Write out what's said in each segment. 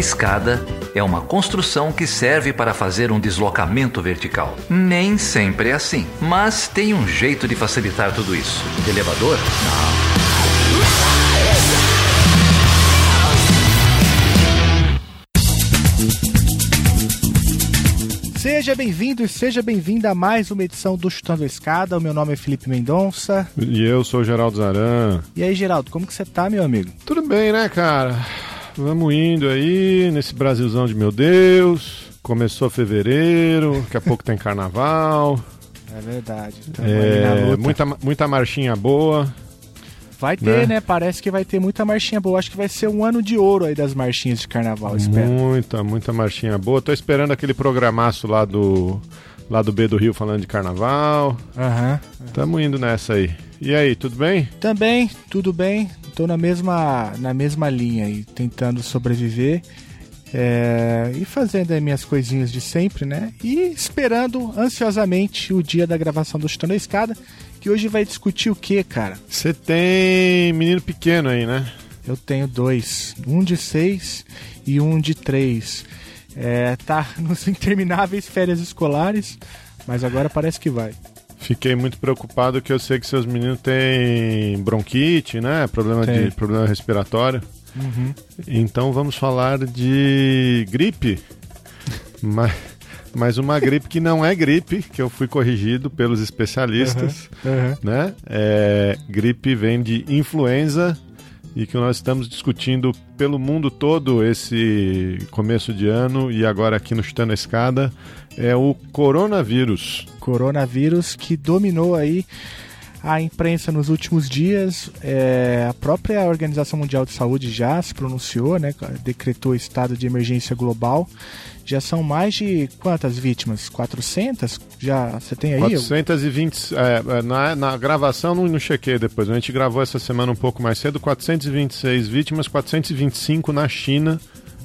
escada é uma construção que serve para fazer um deslocamento vertical. Nem sempre é assim, mas tem um jeito de facilitar tudo isso. De elevador? Não. Seja bem-vindo e seja bem-vinda a mais uma edição do Chutando a Escada. O meu nome é Felipe Mendonça. E eu sou o Geraldo Zaran. E aí, Geraldo, como que você tá, meu amigo? Tudo bem, né, cara? Vamos indo aí nesse Brasilzão de meu Deus. Começou fevereiro, daqui a pouco tem carnaval. É verdade. É, muita, muita marchinha boa. Vai ter, né? né? Parece que vai ter muita marchinha boa. Acho que vai ser um ano de ouro aí das marchinhas de carnaval, espero. Muita, muita marchinha boa. Tô esperando aquele programaço lá do lá do B do Rio falando de carnaval. Aham. Uhum. Tamo indo nessa aí. E aí, tudo bem? Também, tudo bem. Tô na mesma, na mesma linha aí, tentando sobreviver. É, e fazendo as minhas coisinhas de sempre, né? E esperando ansiosamente o dia da gravação do Chutando a Escada, que hoje vai discutir o que, cara? Você tem menino pequeno aí, né? Eu tenho dois, um de seis e um de três. É, tá nos intermináveis férias escolares, mas agora parece que vai. Fiquei muito preocupado que eu sei que seus meninos têm bronquite, né? Problema, de, problema respiratório. Uhum. Então vamos falar de gripe. mas, mas uma gripe que não é gripe, que eu fui corrigido pelos especialistas. Uhum. Uhum. Né? É, gripe vem de influenza e que nós estamos discutindo pelo mundo todo esse começo de ano e agora aqui no Chutando a Escada é o coronavírus. Coronavírus que dominou aí a imprensa nos últimos dias, é, a própria Organização Mundial de Saúde já se pronunciou, né, decretou estado de emergência global. Já são mais de quantas vítimas? 400? Já você tem aí? 420. É, é, na, na gravação não, não chequei depois. A gente gravou essa semana um pouco mais cedo. 426 vítimas, 425 na China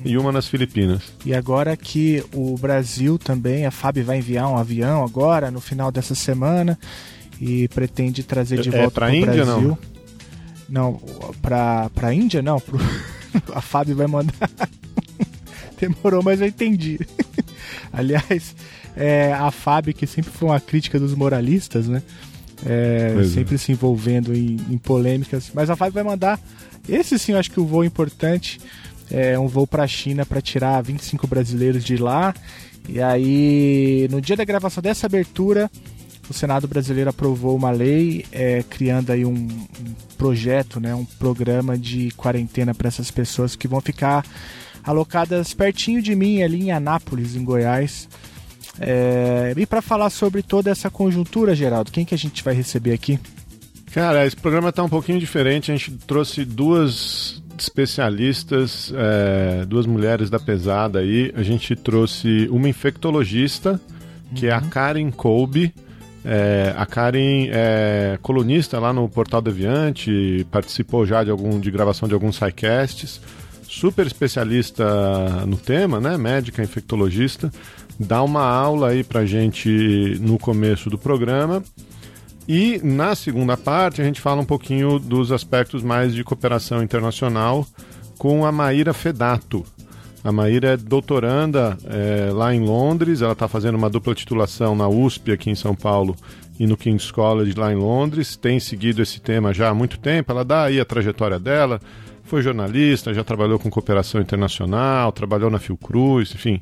e uma nas Filipinas. E agora que o Brasil também, a FAB vai enviar um avião agora, no final dessa semana e pretende trazer de é, volta para o Brasil. Não, não para a Índia não. Pro... a Fábio vai mandar. Demorou, mas eu entendi. Aliás, é, a Fábio, que sempre foi uma crítica dos moralistas, né? É, é. sempre é. se envolvendo em, em, polêmicas. Mas a Fábio vai mandar. Esse sim, eu acho que o voo é importante. É um voo para a China para tirar 25 brasileiros de lá. E aí, no dia da gravação dessa abertura, o Senado brasileiro aprovou uma lei é, criando aí um, um, projeto, né, um programa de quarentena para essas pessoas que vão ficar alocadas pertinho de mim, ali em Anápolis, em Goiás. É, e para falar sobre toda essa conjuntura, Geraldo, quem que a gente vai receber aqui? Cara, esse programa está um pouquinho diferente. A gente trouxe duas especialistas, é, duas mulheres da pesada aí. A gente trouxe uma infectologista, que uhum. é a uhum. Karen Kolbe. É, a Karen é colunista lá no Portal Deviante, participou já de, algum, de gravação de alguns sidecasts, super especialista no tema, né? Médica, infectologista, dá uma aula aí pra gente no começo do programa. E na segunda parte a gente fala um pouquinho dos aspectos mais de cooperação internacional com a Maíra Fedato. A Maíra é doutoranda é, lá em Londres, ela está fazendo uma dupla titulação na USP aqui em São Paulo e no King's College lá em Londres. Tem seguido esse tema já há muito tempo, ela dá aí a trajetória dela. Foi jornalista, já trabalhou com cooperação internacional, trabalhou na Fiocruz, enfim,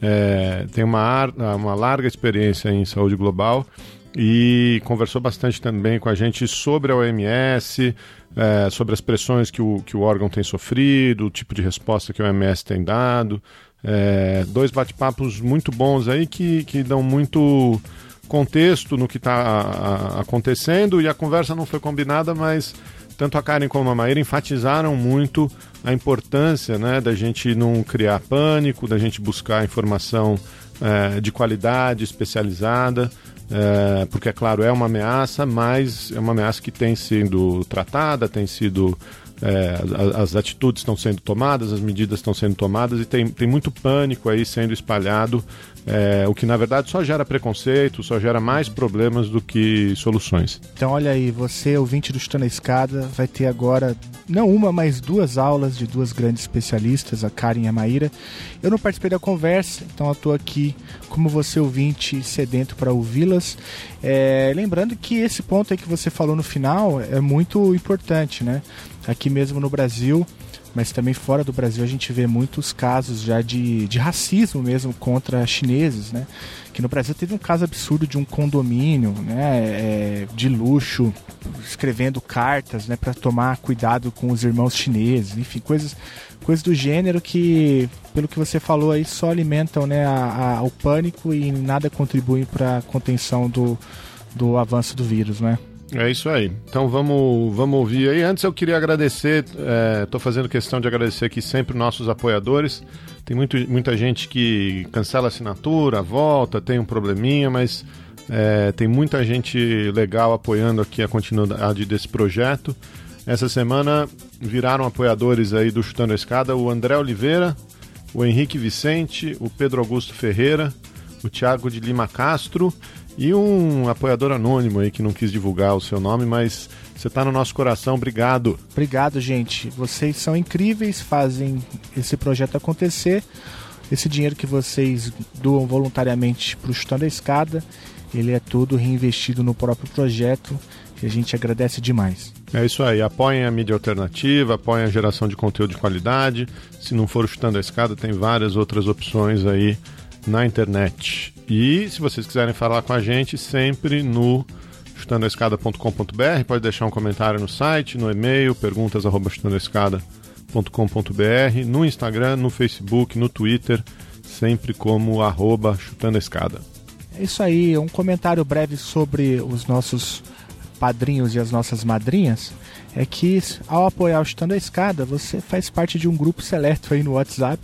é, tem uma, uma larga experiência em saúde global e conversou bastante também com a gente sobre a OMS, é, sobre as pressões que o, que o órgão tem sofrido, o tipo de resposta que a OMS tem dado. É, dois bate-papos muito bons aí que, que dão muito contexto no que está acontecendo e a conversa não foi combinada, mas tanto a Karen como a Maíra enfatizaram muito a importância né, da gente não criar pânico, da gente buscar informação é, de qualidade, especializada é, porque, é claro, é uma ameaça, mas é uma ameaça que tem sido tratada, tem sido. É, as, as, atitudes estão sendo tomadas, as medidas estão sendo tomadas e tem, tem muito pânico aí sendo espalhado, é, o que na verdade só gera preconceito, só gera mais problemas do que soluções. Então, olha aí, você, ouvinte do Chutando a Escada, vai ter agora não uma, mas duas aulas de duas grandes especialistas, a Karen e a Maíra. Eu não participei da conversa, então eu estou aqui como você ouvinte sedento para ouvi-las. É, lembrando que esse ponto aí que você falou no final é muito importante, né? Aqui mesmo no Brasil, mas também fora do Brasil a gente vê muitos casos já de, de racismo mesmo contra chineses, né? Que no Brasil teve um caso absurdo de um condomínio, né, é, de luxo, escrevendo cartas, né, para tomar cuidado com os irmãos chineses, enfim, coisas, coisas do gênero que, pelo que você falou aí, só alimentam, né, a, a, o pânico e nada contribuem para a contenção do, do avanço do vírus, né? É isso aí. Então vamos, vamos ouvir aí. Antes eu queria agradecer, estou é, fazendo questão de agradecer aqui sempre nossos apoiadores. Tem muito, muita gente que cancela a assinatura, volta, tem um probleminha, mas é, tem muita gente legal apoiando aqui a continuidade desse projeto. Essa semana viraram apoiadores aí do Chutando a Escada o André Oliveira, o Henrique Vicente, o Pedro Augusto Ferreira, o Thiago de Lima Castro e um apoiador anônimo aí que não quis divulgar o seu nome, mas você está no nosso coração. Obrigado. Obrigado, gente. Vocês são incríveis, fazem esse projeto acontecer. Esse dinheiro que vocês doam voluntariamente para o Chutando a Escada, ele é todo reinvestido no próprio projeto e a gente agradece demais. É isso aí, apoiem a mídia alternativa, apoiem a geração de conteúdo de qualidade. Se não for Chutando a Escada, tem várias outras opções aí na internet. E se vocês quiserem falar com a gente, sempre no chutandoescada.com.br, pode deixar um comentário no site, no e-mail, perguntas@chutandoescada.com.br, no Instagram, no Facebook, no Twitter, sempre como arroba chutando a escada. É isso aí, um comentário breve sobre os nossos padrinhos e as nossas madrinhas é que ao apoiar o Chutando a Escada, você faz parte de um grupo seleto aí no WhatsApp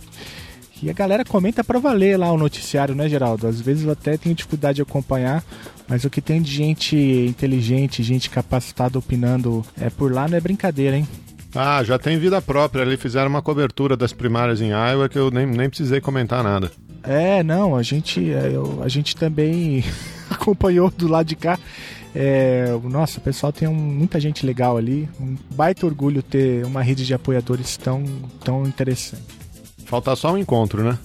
e a galera comenta para valer lá o noticiário, né, Geraldo? Às vezes eu até tenho dificuldade de acompanhar, mas o que tem de gente inteligente, gente capacitada opinando é por lá não é brincadeira, hein? Ah, já tem vida própria. Ali fizeram uma cobertura das primárias em Iowa que eu nem, nem precisei comentar nada. É, não, a gente, é, eu, a gente também acompanhou do lado de cá. É, nossa, o pessoal tem um, muita gente legal ali. Um baita orgulho ter uma rede de apoiadores tão, tão interessante. Falta só um encontro, né?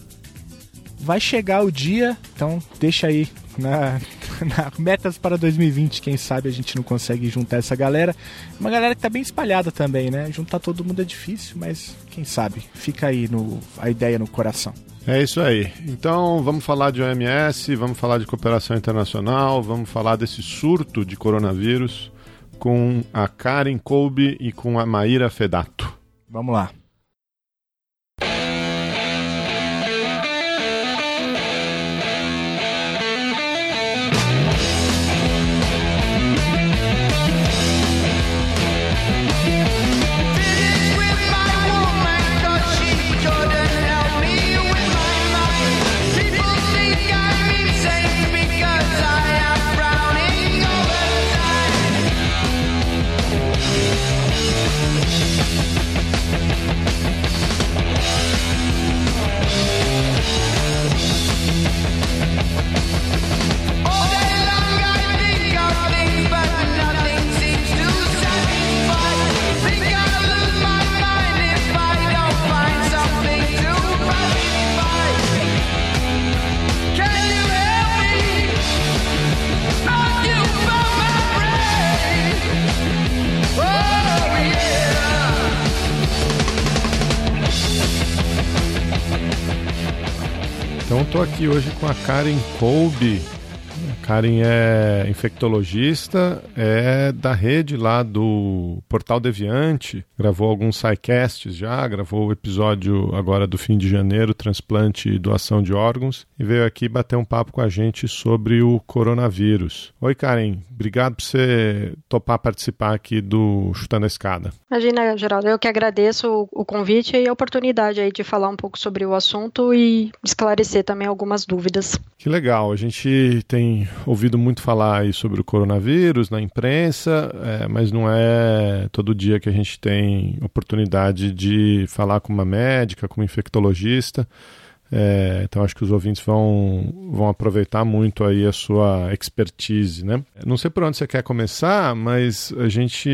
Vai chegar o dia, então deixa aí na, na, metas para 2020. Quem sabe a gente não consegue juntar essa galera. Uma galera que tá bem espalhada também, né? Juntar todo mundo é difícil, mas quem sabe? Fica aí no, a ideia no coração. É isso aí. Então vamos falar de OMS, vamos falar de cooperação internacional, vamos falar desse surto de coronavírus com a Karen Kolbe e com a Maíra Fedato. Vamos lá. Estou aqui hoje com a Karen Kolbe. A Karen é infectologista, é da rede lá do Portal Deviante, gravou alguns sidecasts já, gravou o episódio agora do fim de janeiro, transplante e doação de órgãos, e veio aqui bater um papo com a gente sobre o coronavírus. Oi, Karen, obrigado por você topar participar aqui do Chutando a Escada. Imagina, Geraldo, eu que agradeço o convite e a oportunidade aí de falar um pouco sobre o assunto e esclarecer também algumas dúvidas. Que legal, a gente tem ouvido muito falar aí sobre o coronavírus na imprensa, é, mas não é todo dia que a gente tem oportunidade de falar com uma médica, com uma infectologista. É, então acho que os ouvintes vão, vão aproveitar muito aí a sua expertise, né? Não sei por onde você quer começar, mas a gente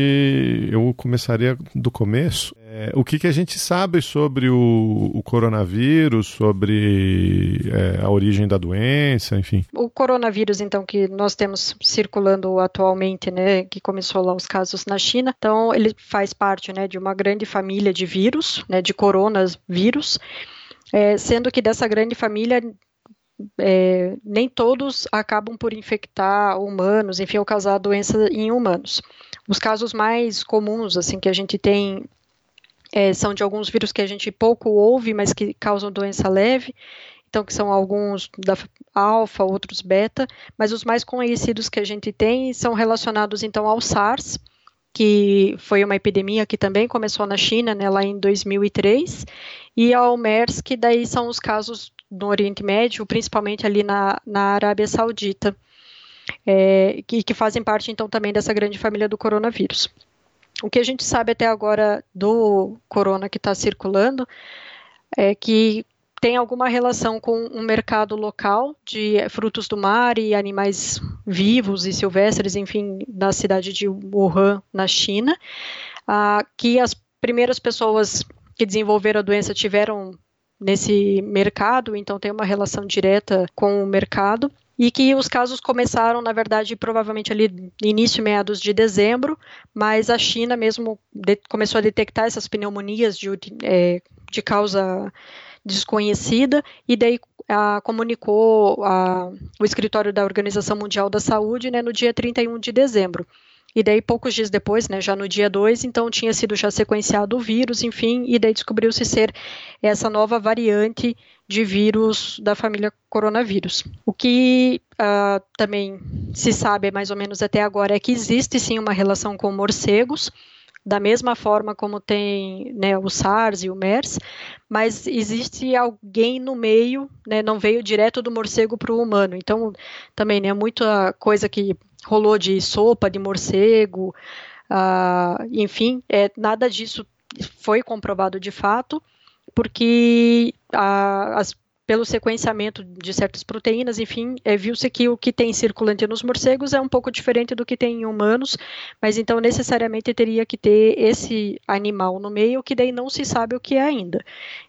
eu começaria do começo. É, o que, que a gente sabe sobre o, o coronavírus, sobre é, a origem da doença, enfim? O coronavírus, então, que nós temos circulando atualmente, né, que começou lá os casos na China, então ele faz parte, né, de uma grande família de vírus, né, de coronavírus, é, sendo que dessa grande família é, nem todos acabam por infectar humanos, enfim, ou causar doença em humanos. Os casos mais comuns, assim, que a gente tem é, são de alguns vírus que a gente pouco ouve, mas que causam doença leve. Então, que são alguns da alfa, outros beta, mas os mais conhecidos que a gente tem são relacionados então ao SARS, que foi uma epidemia que também começou na China, né, lá em 2003, e ao MERS, que daí são os casos no Oriente Médio, principalmente ali na, na Arábia Saudita, é, que, que fazem parte então também dessa grande família do coronavírus o que a gente sabe até agora do corona que está circulando é que tem alguma relação com um mercado local de frutos do mar e animais vivos e silvestres, enfim, da cidade de Wuhan, na China, ah, que as primeiras pessoas que desenvolveram a doença tiveram nesse mercado, então tem uma relação direta com o mercado e que os casos começaram, na verdade, provavelmente ali início, meados de dezembro, mas a China mesmo começou a detectar essas pneumonias de, é, de causa desconhecida e daí a, comunicou a, o escritório da Organização Mundial da Saúde né, no dia 31 de dezembro. E daí, poucos dias depois, né, já no dia 2, então tinha sido já sequenciado o vírus, enfim, e daí descobriu-se ser essa nova variante de vírus da família coronavírus. O que uh, também se sabe mais ou menos até agora é que existe sim uma relação com morcegos, da mesma forma como tem né, o SARS e o MERS, mas existe alguém no meio, né, não veio direto do morcego para o humano. Então, também, né, muita coisa que rolou de sopa de morcego, uh, enfim, é, nada disso foi comprovado de fato, porque uh, as pelo sequenciamento de certas proteínas, enfim, é, viu-se que o que tem circulante nos morcegos é um pouco diferente do que tem em humanos, mas então necessariamente teria que ter esse animal no meio, que daí não se sabe o que é ainda.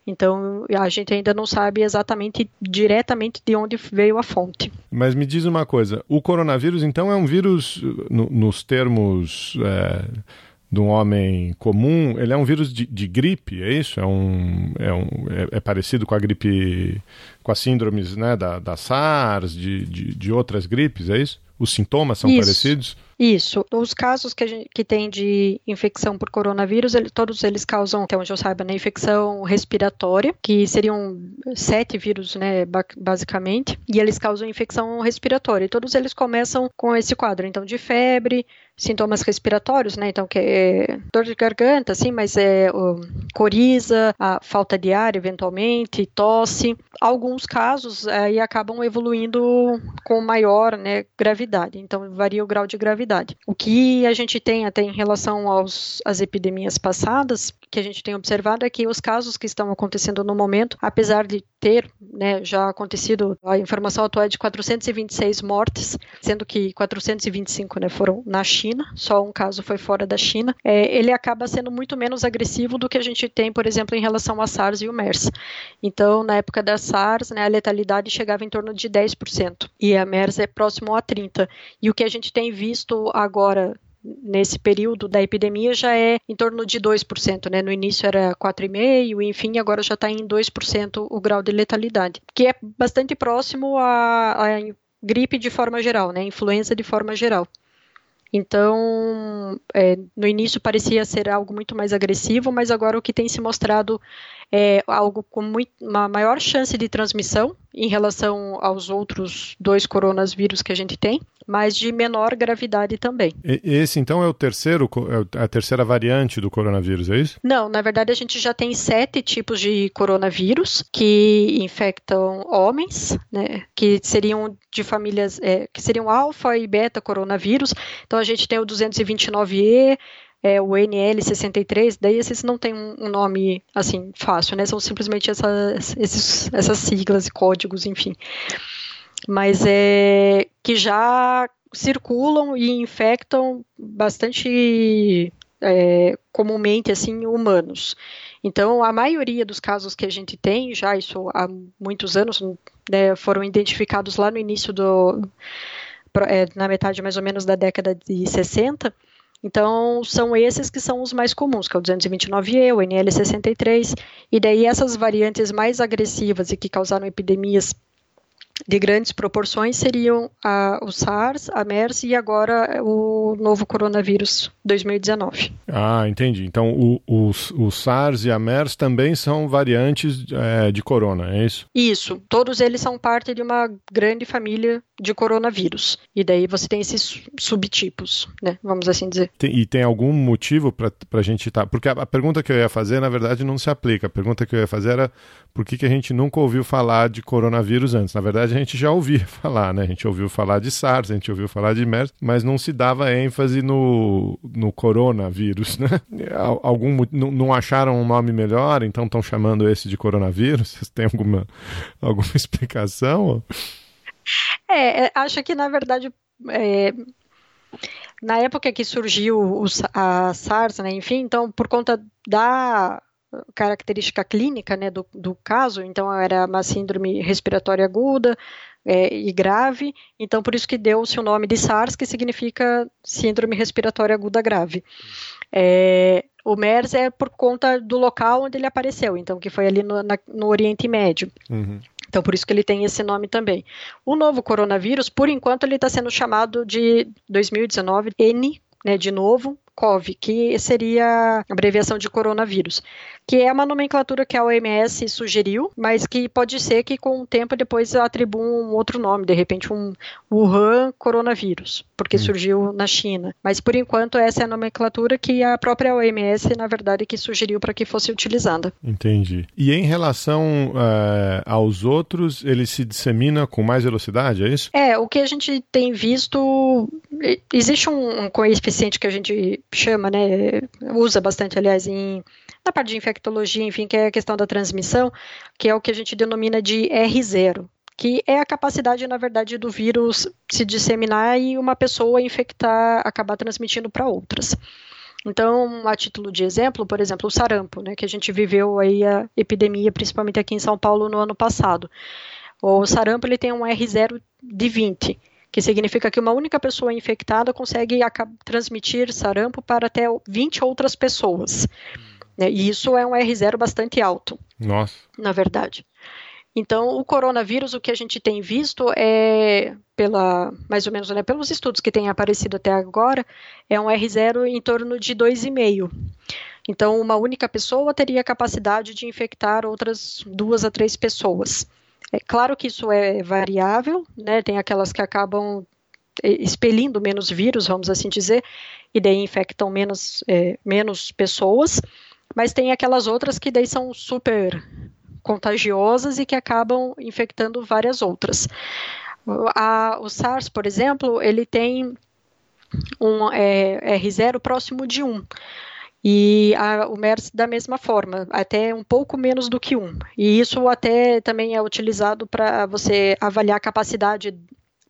Então a gente ainda não sabe exatamente diretamente de onde veio a fonte. Mas me diz uma coisa, o coronavírus então é um vírus, no, nos termos. É de um homem comum, ele é um vírus de, de gripe, é isso? É, um, é, um, é, é, parecido com a gripe, com as síndromes né, da, da SARS, de, de, de outras gripes, é isso? Os sintomas são isso. parecidos? Isso. Os casos que, gente, que tem de infecção por coronavírus, ele, todos eles causam, até onde eu saiba, né, infecção respiratória, que seriam sete vírus, né, basicamente, e eles causam infecção respiratória. E todos eles começam com esse quadro, então, de febre, sintomas respiratórios, né? Então, que é dor de garganta, assim, mas é o, coriza, a falta de ar, eventualmente, tosse. Alguns casos aí acabam evoluindo com maior né, gravidade, então varia o grau de gravidade. O que a gente tem até em relação aos, às epidemias passadas, que a gente tem observado é que os casos que estão acontecendo no momento, apesar de ter né, já acontecido, a informação atual é de 426 mortes, sendo que 425 né, foram na China, só um caso foi fora da China, é, ele acaba sendo muito menos agressivo do que a gente tem, por exemplo, em relação a SARS e o MERS. Então, na época da SARS, né, a letalidade chegava em torno de 10%, e a MERS é próximo a 30%. E o que a gente tem visto agora nesse período da epidemia já é em torno de 2%, né? No início era 4,5%, enfim, agora já está em 2% o grau de letalidade, que é bastante próximo à, à gripe de forma geral, né? Influenza de forma geral. Então, é, no início parecia ser algo muito mais agressivo, mas agora o que tem se mostrado é algo com muito, uma maior chance de transmissão em relação aos outros dois coronavírus que a gente tem, mas de menor gravidade também. E, esse então é o terceiro, é a terceira variante do coronavírus, é isso? Não, na verdade a gente já tem sete tipos de coronavírus que infectam homens, né, que seriam de famílias, é, que seriam alfa e beta coronavírus. Então a gente tem o 229E, é o NL63, daí esses não tem um nome assim fácil, né? São simplesmente essas, esses, essas siglas e códigos, enfim. Mas é que já circulam e infectam bastante é, comumente assim humanos. Então, a maioria dos casos que a gente tem, já isso há muitos anos, né, foram identificados lá no início do. É, na metade mais ou menos da década de 60. Então, são esses que são os mais comuns, que é o 229E, o NL63, e daí essas variantes mais agressivas e que causaram epidemias de grandes proporções seriam a, o SARS, a MERS e agora o novo coronavírus 2019. Ah, entendi. Então o, o, o SARS e a MERS também são variantes é, de corona, é isso? Isso. Todos eles são parte de uma grande família de coronavírus. E daí você tem esses subtipos, né? Vamos assim dizer. Tem, e tem algum motivo para a gente estar. Tá... Porque a, a, pergunta que eu ia fazer, na verdade, não se aplica. A pergunta que eu ia fazer era por que, que a gente nunca ouviu falar de coronavírus antes? Na verdade, a gente já ouvia falar, né? A gente ouviu falar de SARS, a gente ouviu falar de MERS, mas não se dava ênfase no, no coronavírus, né? Algum, não acharam um nome melhor, então estão chamando esse de coronavírus? Vocês têm alguma, alguma explicação? É, é, acho que na verdade. É, na época que surgiu o, a SARS, né, enfim, então por conta da característica clínica né, do, do caso, então era uma síndrome respiratória aguda é, e grave, então por isso que deu-se o nome de SARS, que significa síndrome respiratória aguda grave. É, o MERS é por conta do local onde ele apareceu, então que foi ali no, na, no Oriente Médio. Uhum. Então, por isso que ele tem esse nome também. O novo coronavírus, por enquanto, ele está sendo chamado de 2019 N, né, de novo, COV, que seria a abreviação de coronavírus, que é uma nomenclatura que a OMS sugeriu, mas que pode ser que com o tempo depois atribua um outro nome, de repente um Wuhan coronavírus, porque hum. surgiu na China. Mas por enquanto essa é a nomenclatura que a própria OMS, na verdade, que sugeriu para que fosse utilizada. Entendi. E em relação uh, aos outros, ele se dissemina com mais velocidade, é isso? É, o que a gente tem visto, existe um coeficiente que a gente chama, né, usa bastante, aliás, em, na parte de infectologia, enfim, que é a questão da transmissão, que é o que a gente denomina de R0, que é a capacidade, na verdade, do vírus se disseminar e uma pessoa infectar, acabar transmitindo para outras. Então, a título de exemplo, por exemplo, o sarampo, né, que a gente viveu aí a epidemia, principalmente aqui em São Paulo no ano passado. O sarampo ele tem um R0 de 20 que significa que uma única pessoa infectada consegue transmitir sarampo para até 20 outras pessoas. Né? E isso é um R0 bastante alto. Nossa. Na verdade. Então, o coronavírus, o que a gente tem visto é, pela, mais ou menos, né, pelos estudos que têm aparecido até agora, é um R0 em torno de 2,5. Então, uma única pessoa teria a capacidade de infectar outras duas a três pessoas. É claro que isso é variável, né? Tem aquelas que acabam é, expelindo menos vírus, vamos assim dizer, e daí infectam menos, é, menos pessoas, mas tem aquelas outras que daí são super contagiosas e que acabam infectando várias outras. A, o SARS, por exemplo, ele tem um é, R0 próximo de 1. E a, o MERS da mesma forma, até um pouco menos do que um. E isso até também é utilizado para você avaliar a capacidade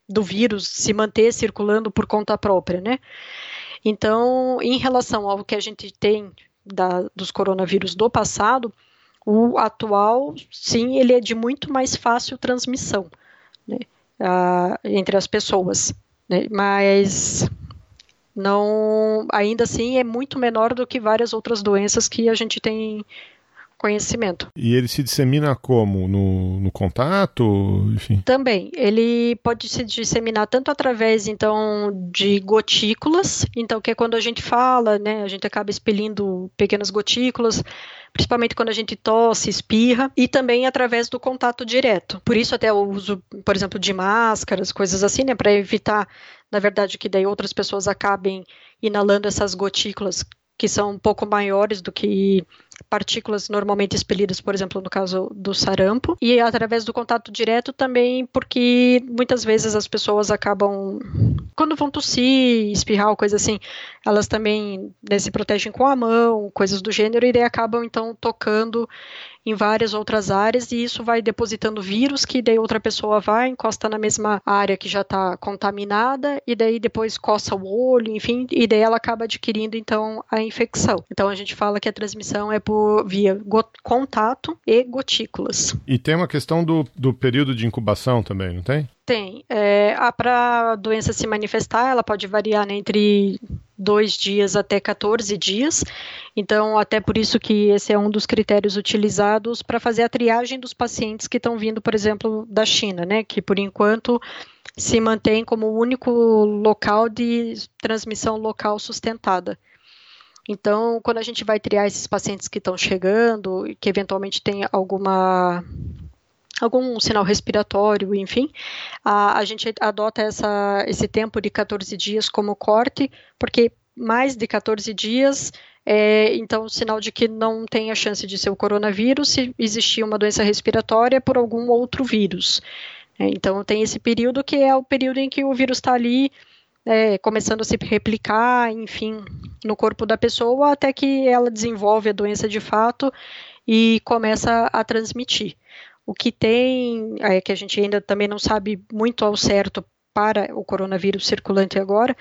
do vírus se manter circulando por conta própria, né? Então, em relação ao que a gente tem da, dos coronavírus do passado, o atual, sim, ele é de muito mais fácil transmissão né, uh, entre as pessoas. Né, mas não, ainda assim é muito menor do que várias outras doenças que a gente tem conhecimento. E ele se dissemina como? No, no contato? Enfim. Também. Ele pode se disseminar tanto através, então, de gotículas, então, que é quando a gente fala, né, a gente acaba expelindo pequenas gotículas, principalmente quando a gente tosse, espirra, e também através do contato direto. Por isso até o uso, por exemplo, de máscaras, coisas assim, né, para evitar, na verdade, que daí outras pessoas acabem inalando essas gotículas que são um pouco maiores do que partículas normalmente expelidas, por exemplo, no caso do sarampo, e através do contato direto também, porque muitas vezes as pessoas acabam, quando vão tossir, espirrar, coisa assim, elas também né, se protegem com a mão, coisas do gênero, e daí acabam então tocando em várias outras áreas e isso vai depositando vírus que daí outra pessoa vai, encosta na mesma área que já está contaminada e daí depois coça o olho, enfim, e daí ela acaba adquirindo então a infecção. Então a gente fala que a transmissão é via contato e gotículas. E tem uma questão do, do período de incubação também, não tem? Tem. É, Para a doença se manifestar, ela pode variar né, entre dois dias até 14 dias. Então, até por isso que esse é um dos critérios utilizados para fazer a triagem dos pacientes que estão vindo, por exemplo, da China, né? Que por enquanto se mantém como o único local de transmissão local sustentada. Então, quando a gente vai triar esses pacientes que estão chegando e que eventualmente tem alguma algum sinal respiratório, enfim, a, a gente adota essa, esse tempo de 14 dias como corte, porque mais de 14 dias é, então, sinal de que não tem a chance de ser o coronavírus se existir uma doença respiratória por algum outro vírus. É, então, tem esse período que é o período em que o vírus está ali é, começando a se replicar, enfim, no corpo da pessoa, até que ela desenvolve a doença de fato e começa a transmitir. O que tem, é, que a gente ainda também não sabe muito ao certo para o coronavírus circulante agora,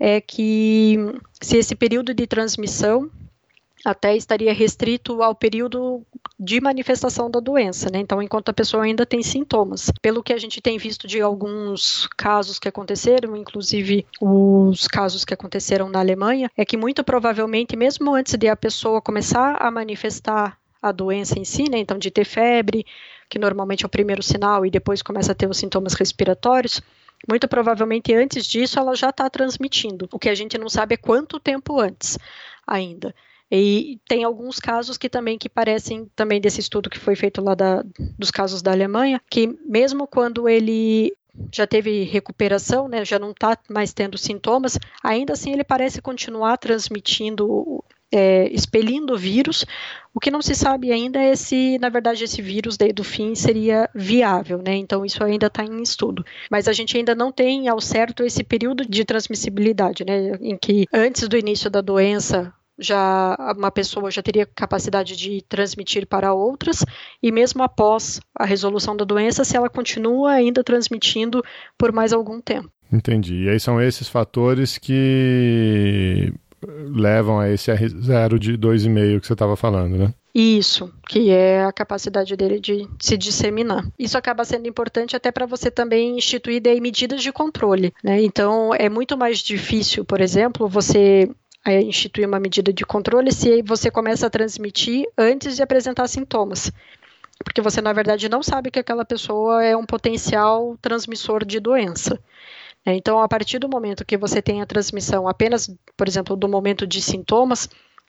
é que se esse período de transmissão até estaria restrito ao período de manifestação da doença, né? Então, enquanto a pessoa ainda tem sintomas. Pelo que a gente tem visto de alguns casos que aconteceram, inclusive os casos que aconteceram na Alemanha, é que muito provavelmente, mesmo antes de a pessoa começar a manifestar a doença em si, né? Então, de ter febre, que normalmente é o primeiro sinal, e depois começa a ter os sintomas respiratórios, muito provavelmente antes disso ela já está transmitindo. O que a gente não sabe é quanto tempo antes ainda. E tem alguns casos que também que parecem também desse estudo que foi feito lá da, dos casos da Alemanha, que mesmo quando ele já teve recuperação, né, já não está mais tendo sintomas, ainda assim ele parece continuar transmitindo é, expelindo o vírus. O que não se sabe ainda é se, na verdade, esse vírus do fim seria viável, né? Então isso ainda está em estudo. Mas a gente ainda não tem ao certo esse período de transmissibilidade, né? Em que antes do início da doença já uma pessoa já teria capacidade de transmitir para outras e mesmo após a resolução da doença, se ela continua ainda transmitindo por mais algum tempo. Entendi. E aí são esses fatores que levam a esse R0 de 2,5 que você estava falando, né? Isso, que é a capacidade dele de se disseminar. Isso acaba sendo importante até para você também instituir medidas de controle, né? Então, é muito mais difícil, por exemplo, você é, instituir uma medida de controle se você começa a transmitir antes de apresentar sintomas. Porque você, na verdade, não sabe que aquela pessoa é um potencial transmissor de doença. É, então, a partir do momento que você tem a transmissão apenas, por exemplo, do momento de sintomas,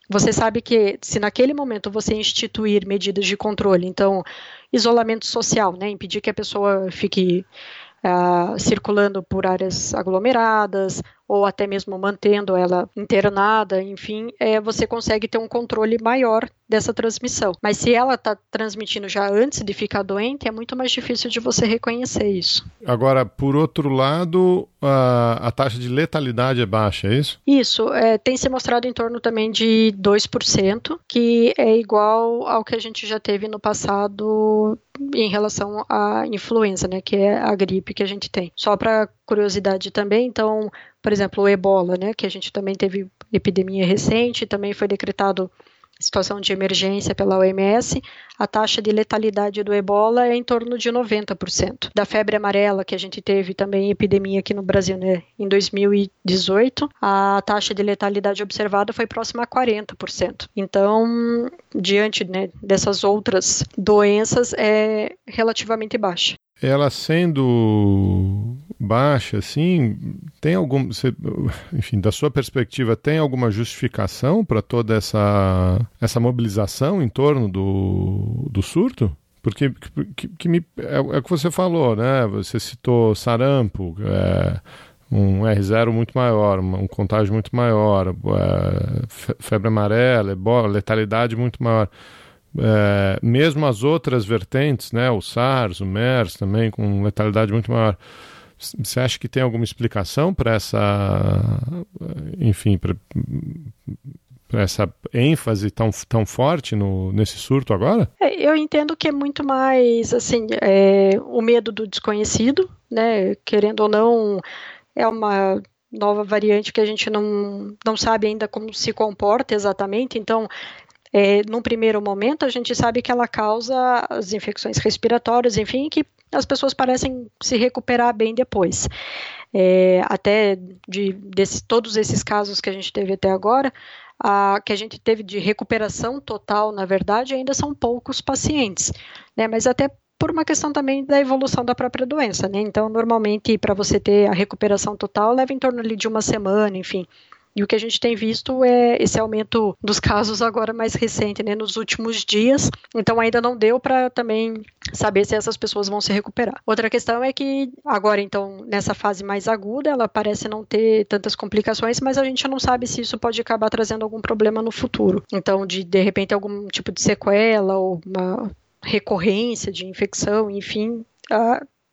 você sabe que se naquele momento você instituir medidas de controle, então isolamento social, né, impedir que a pessoa fique uh, circulando por áreas aglomeradas, ou até mesmo mantendo ela internada, enfim, é, você consegue ter um controle maior dessa transmissão. Mas se ela está transmitindo já antes de ficar doente, é muito mais difícil de você reconhecer isso. Agora, por outro lado, a, a taxa de letalidade é baixa, é isso? Isso, é, tem se mostrado em torno também de 2%, que é igual ao que a gente já teve no passado em relação à influenza, né, que é a gripe que a gente tem. Só para curiosidade também, então por exemplo, o ebola, né, que a gente também teve epidemia recente, também foi decretado situação de emergência pela OMS, a taxa de letalidade do ebola é em torno de 90%. Da febre amarela, que a gente teve também epidemia aqui no Brasil né, em 2018, a taxa de letalidade observada foi próxima a 40%. Então, diante né, dessas outras doenças, é relativamente baixa. Ela sendo baixa, assim, tem algum, você, enfim, da sua perspectiva, tem alguma justificação para toda essa, essa mobilização em torno do, do surto? Porque que, que me, é, é, o que você falou, né? Você citou sarampo, é, um R0 muito maior, um contágio muito maior, é, febre amarela, ebola, letalidade muito maior. É, mesmo as outras vertentes, né, o SARS, o MERS também com letalidade muito maior. Você acha que tem alguma explicação para essa, enfim, para essa ênfase tão, tão forte no, nesse surto agora? É, eu entendo que é muito mais assim é, o medo do desconhecido, né? Querendo ou não, é uma nova variante que a gente não, não sabe ainda como se comporta exatamente. Então, é, num primeiro momento, a gente sabe que ela causa as infecções respiratórias, enfim, que as pessoas parecem se recuperar bem depois. É, até de desse, todos esses casos que a gente teve até agora, a, que a gente teve de recuperação total, na verdade, ainda são poucos pacientes, né? Mas até por uma questão também da evolução da própria doença, né? Então, normalmente, para você ter a recuperação total, leva em torno ali de uma semana, enfim. E o que a gente tem visto é esse aumento dos casos agora mais recente, né, nos últimos dias. Então ainda não deu para também saber se essas pessoas vão se recuperar. Outra questão é que agora então nessa fase mais aguda, ela parece não ter tantas complicações, mas a gente não sabe se isso pode acabar trazendo algum problema no futuro. Então de de repente algum tipo de sequela ou uma recorrência de infecção, enfim,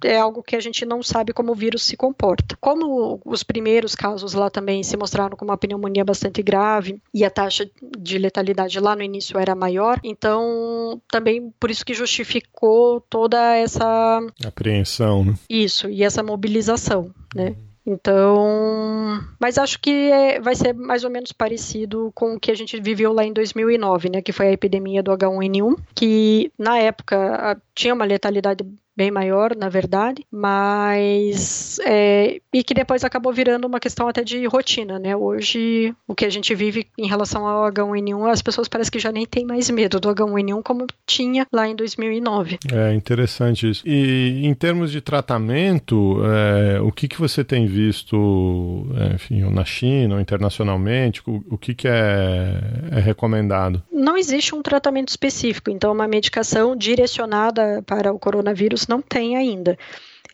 é algo que a gente não sabe como o vírus se comporta. Como os primeiros casos lá também se mostraram com uma pneumonia bastante grave e a taxa de letalidade lá no início era maior, então também por isso que justificou toda essa apreensão, né? Isso, e essa mobilização, né? Uhum. Então, mas acho que é, vai ser mais ou menos parecido com o que a gente viveu lá em 2009, né, que foi a epidemia do H1N1, que na época tinha uma letalidade bem maior, na verdade, mas é, e que depois acabou virando uma questão até de rotina, né? Hoje o que a gente vive em relação ao H1N1, as pessoas parecem que já nem têm mais medo do H1N1 como tinha lá em 2009. É interessante isso. E em termos de tratamento, é, o que que você tem visto, é, enfim, na China ou internacionalmente? O, o que que é, é recomendado? Não existe um tratamento específico, então uma medicação direcionada para o coronavírus não tem ainda.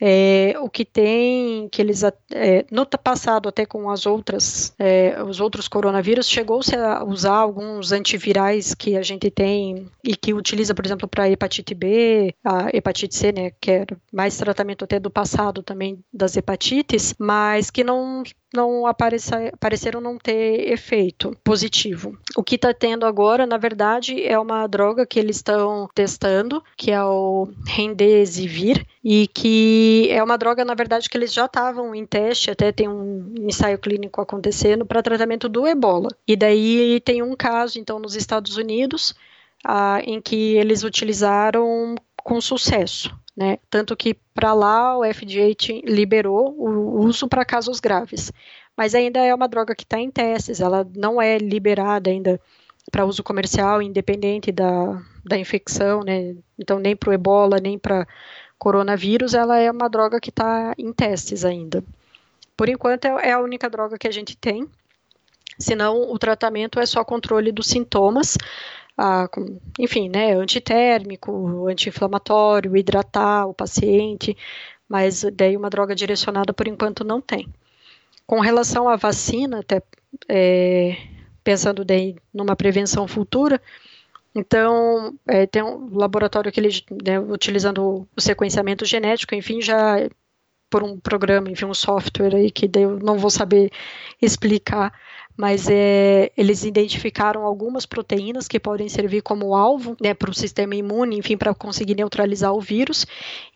É, o que tem, que eles é, no passado até com as outras, é, os outros coronavírus, chegou-se a usar alguns antivirais que a gente tem e que utiliza, por exemplo, para hepatite B, a hepatite C, né, que era mais tratamento até do passado também das hepatites, mas que não não apareça, pareceram não ter efeito positivo. O que está tendo agora, na verdade, é uma droga que eles estão testando, que é o Remdesivir, e que é uma droga, na verdade, que eles já estavam em teste, até tem um ensaio clínico acontecendo para tratamento do ebola. E daí tem um caso, então, nos Estados Unidos, ah, em que eles utilizaram com sucesso. Né? Tanto que para lá o FDA liberou o uso para casos graves. Mas ainda é uma droga que está em testes, ela não é liberada ainda para uso comercial, independente da, da infecção, né? Então, nem para o ebola, nem para coronavírus, ela é uma droga que está em testes ainda. Por enquanto, é, é a única droga que a gente tem. Senão, o tratamento é só controle dos sintomas, a, enfim, né, antitérmico, anti-inflamatório, hidratar o paciente, mas daí uma droga direcionada por enquanto não tem. Com relação à vacina, até é, pensando daí numa prevenção futura, então é, tem um laboratório que ele, né, utilizando o sequenciamento genético, enfim, já por um programa, enfim, um software aí que eu não vou saber explicar, mas é, eles identificaram algumas proteínas que podem servir como alvo né, para o sistema imune, enfim, para conseguir neutralizar o vírus.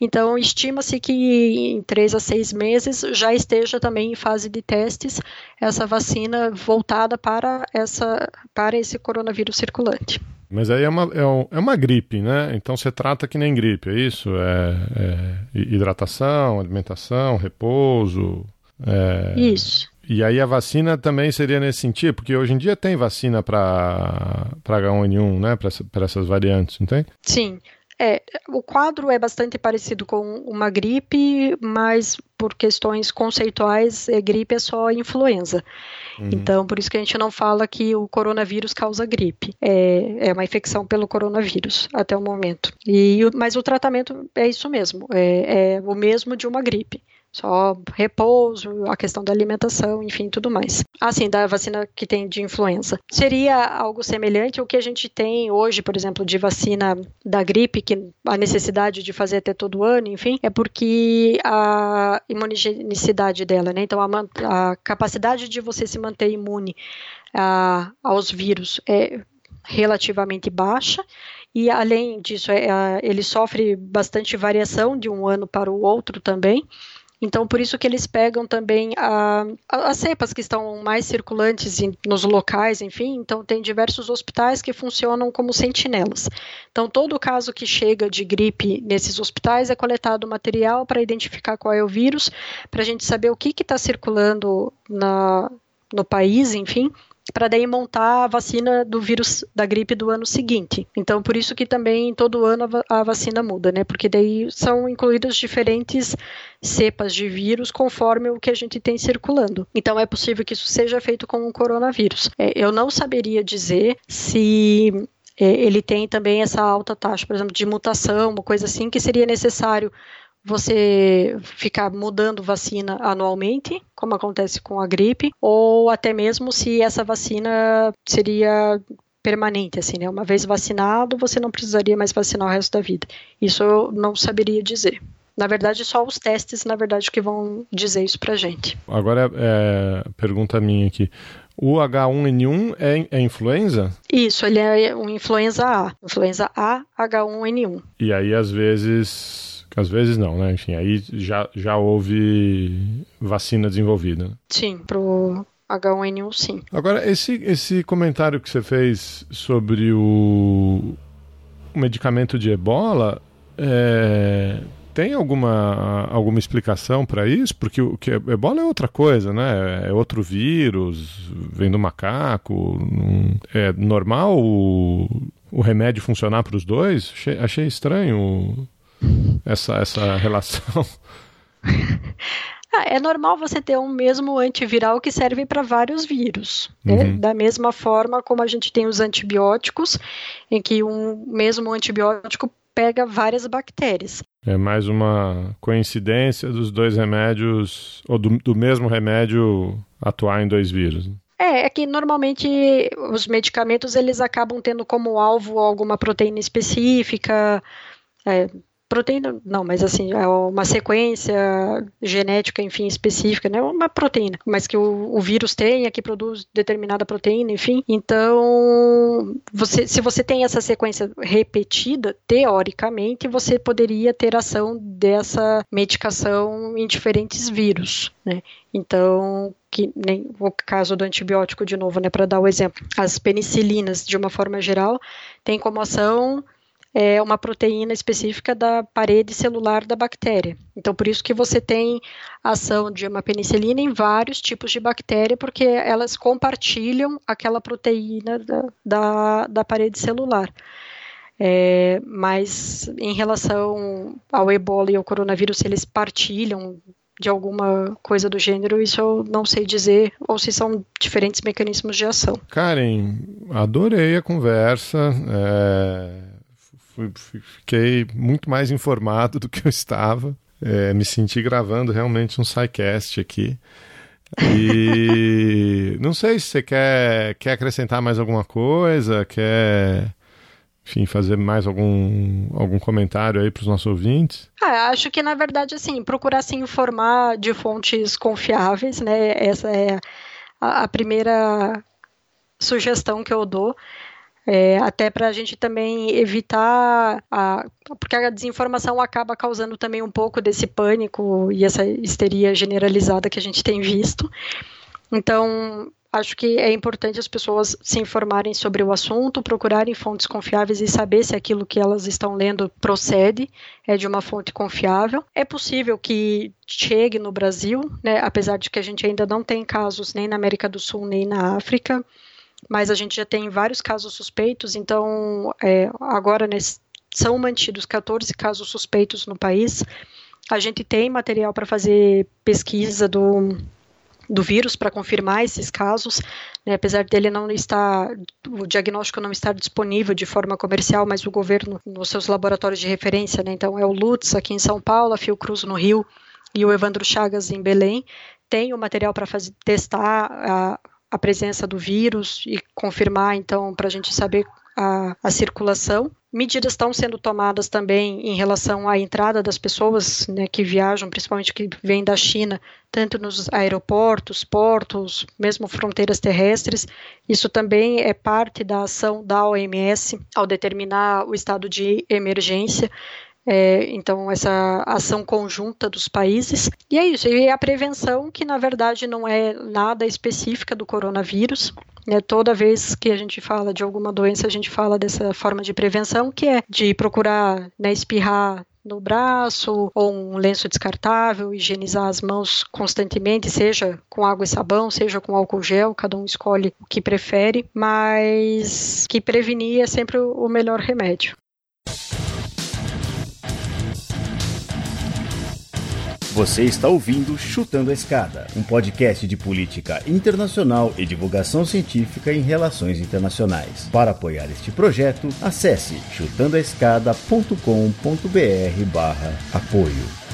Então, estima-se que em três a seis meses já esteja também em fase de testes essa vacina voltada para, essa, para esse coronavírus circulante. Mas aí é uma, é, é uma gripe, né? Então você trata que nem gripe, é isso? É, é hidratação, alimentação, repouso. É... Isso. E aí a vacina também seria nesse sentido, porque hoje em dia tem vacina para H1N1, né? Para essas variantes, não tem? Sim. É, o quadro é bastante parecido com uma gripe, mas por questões conceituais, é, gripe é só influenza. Uhum. Então, por isso que a gente não fala que o coronavírus causa gripe. É, é uma infecção pelo coronavírus até o momento. E, mas o tratamento é isso mesmo, é, é o mesmo de uma gripe só repouso, a questão da alimentação, enfim, tudo mais. Assim, da vacina que tem de influenza. Seria algo semelhante ao que a gente tem hoje, por exemplo, de vacina da gripe, que a necessidade de fazer até todo ano, enfim, é porque a imunogenicidade dela, né? Então, a, a capacidade de você se manter imune a, aos vírus é relativamente baixa e além disso é, ele sofre bastante variação de um ano para o outro também então, por isso que eles pegam também a, a, as cepas que estão mais circulantes em, nos locais, enfim. Então, tem diversos hospitais que funcionam como sentinelas. Então, todo caso que chega de gripe nesses hospitais é coletado material para identificar qual é o vírus, para a gente saber o que está circulando na, no país, enfim, para daí montar a vacina do vírus da gripe do ano seguinte. Então, por isso que também todo ano a vacina muda, né? Porque daí são incluídas diferentes cepas de vírus conforme o que a gente tem circulando. Então, é possível que isso seja feito com o coronavírus. É, eu não saberia dizer se é, ele tem também essa alta taxa, por exemplo, de mutação, uma coisa assim, que seria necessário você ficar mudando vacina anualmente, como acontece com a gripe, ou até mesmo se essa vacina seria permanente, assim, né? Uma vez vacinado, você não precisaria mais vacinar o resto da vida. Isso eu não saberia dizer. Na verdade, só os testes, na verdade, que vão dizer isso pra gente. Agora, é, pergunta minha aqui. O H1N1 é, é influenza? Isso, ele é um influenza A. Influenza A, H1N1. E aí, às vezes, às vezes não, né? Enfim, aí já, já houve vacina desenvolvida. Sim, pro H1N1 sim. Agora, esse, esse comentário que você fez sobre o, o medicamento de ebola, é, tem alguma, alguma explicação para isso? Porque o que ebola é outra coisa, né? É outro vírus, vem do macaco. é normal o, o remédio funcionar para os dois? Achei, achei estranho essa, essa relação? Ah, é normal você ter um mesmo antiviral que serve para vários vírus. Né? Uhum. Da mesma forma como a gente tem os antibióticos, em que um mesmo antibiótico pega várias bactérias. É mais uma coincidência dos dois remédios, ou do, do mesmo remédio atuar em dois vírus. Né? É, é que normalmente os medicamentos eles acabam tendo como alvo alguma proteína específica, é, proteína, não, mas assim, é uma sequência genética, enfim, específica, né? Uma proteína, mas que o, o vírus tem, é que produz determinada proteína, enfim. Então, você, se você tem essa sequência repetida, teoricamente, você poderia ter ação dessa medicação em diferentes vírus, né? Então, que nem o caso do antibiótico de novo, né, para dar o exemplo, as penicilinas, de uma forma geral, têm como ação é uma proteína específica da parede celular da bactéria. Então, por isso que você tem ação de uma penicilina em vários tipos de bactéria, porque elas compartilham aquela proteína da, da, da parede celular. É, mas em relação ao ebola e ao coronavírus, se eles partilham de alguma coisa do gênero, isso eu não sei dizer, ou se são diferentes mecanismos de ação. Karen, adorei a conversa. É fiquei muito mais informado do que eu estava. É, me senti gravando realmente um SciCast aqui. E não sei se você quer, quer acrescentar mais alguma coisa, quer enfim, fazer mais algum, algum comentário aí para os nossos ouvintes? Ah, acho que, na verdade, assim, procurar se informar de fontes confiáveis, né? Essa é a, a primeira sugestão que eu dou. É, até para a gente também evitar a, porque a desinformação acaba causando também um pouco desse pânico e essa histeria generalizada que a gente tem visto. Então, acho que é importante as pessoas se informarem sobre o assunto, procurarem fontes confiáveis e saber se aquilo que elas estão lendo procede, é de uma fonte confiável. É possível que chegue no Brasil, né, apesar de que a gente ainda não tem casos nem na América do Sul nem na África mas a gente já tem vários casos suspeitos, então é, agora nesse, são mantidos 14 casos suspeitos no país. A gente tem material para fazer pesquisa do, do vírus para confirmar esses casos, né, apesar dele não estar, o diagnóstico não estar disponível de forma comercial, mas o governo nos seus laboratórios de referência, né, então é o Lutz aqui em São Paulo, a Fiocruz no Rio e o Evandro Chagas em Belém têm o material para testar a, a presença do vírus e confirmar, então, para a gente saber a, a, circulação. Medidas estão sendo tomadas também em relação à entrada das pessoas né, que viajam, principalmente que vêm da China, tanto nos aeroportos, portos, mesmo fronteiras terrestres. Isso também é parte da ação da OMS ao determinar o estado de emergência. É, então, essa ação conjunta dos países. E é isso, e a prevenção, que na verdade não é nada específica do coronavírus. Né? Toda vez que a gente fala de alguma doença, a gente fala dessa forma de prevenção, que é de procurar né, espirrar no braço ou um lenço descartável, higienizar as mãos constantemente, seja com água e sabão, seja com álcool gel, cada um escolhe o que prefere, mas que prevenir é sempre o melhor remédio. Você está ouvindo Chutando a Escada, um podcast de política internacional e divulgação científica em relações internacionais. Para apoiar este projeto, acesse chutandoaescada.com.br/apoio.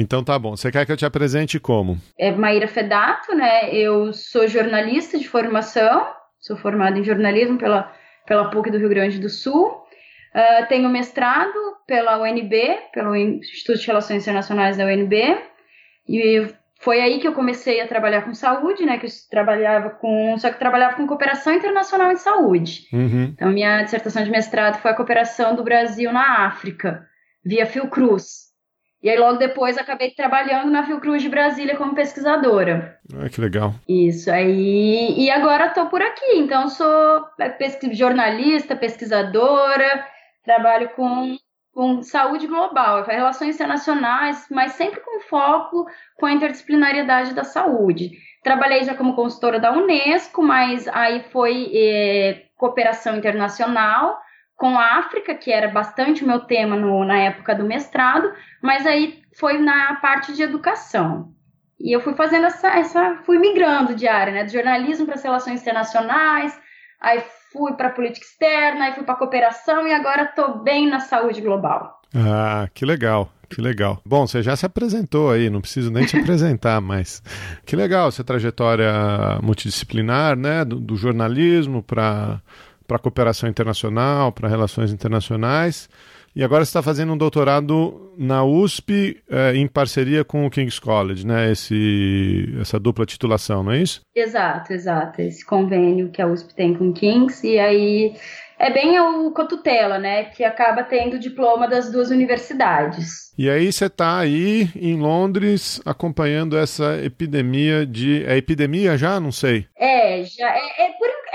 Então tá bom. Você quer que eu te apresente como? É Maíra Fedato, né? Eu sou jornalista de formação, sou formada em jornalismo pela, pela PUC do Rio Grande do Sul. Uh, tenho mestrado pela UNB, pelo Instituto de Relações Internacionais da UNB. E foi aí que eu comecei a trabalhar com saúde, né? Que eu trabalhava com. Só que trabalhava com cooperação internacional em saúde. Uhum. Então, minha dissertação de mestrado foi a cooperação do Brasil na África, via Fiocruz. E aí, logo depois, acabei trabalhando na Fiocruz de Brasília como pesquisadora. Ah, que legal. Isso, aí. E agora estou por aqui. Então, sou pesquis... jornalista, pesquisadora, trabalho com, com saúde global, relações internacionais, mas sempre com foco com a interdisciplinariedade da saúde. Trabalhei já como consultora da Unesco, mas aí foi é, cooperação internacional com a África, que era bastante o meu tema no, na época do mestrado, mas aí foi na parte de educação. E eu fui fazendo essa, essa fui migrando de área, né, do jornalismo para as relações internacionais, aí fui para política externa, aí fui para cooperação e agora estou bem na saúde global. Ah, que legal. Que legal. Bom, você já se apresentou aí, não preciso nem te apresentar, mas que legal essa trajetória multidisciplinar, né, do, do jornalismo para para cooperação internacional, para relações internacionais. E agora você está fazendo um doutorado na USP eh, em parceria com o King's College, né? Esse, essa dupla titulação, não é isso? Exato, exato. Esse convênio que a USP tem com o King's. E aí é bem o cotutela, né? Que acaba tendo o diploma das duas universidades. E aí você está aí em Londres acompanhando essa epidemia de. É epidemia já? Não sei. É, já é, é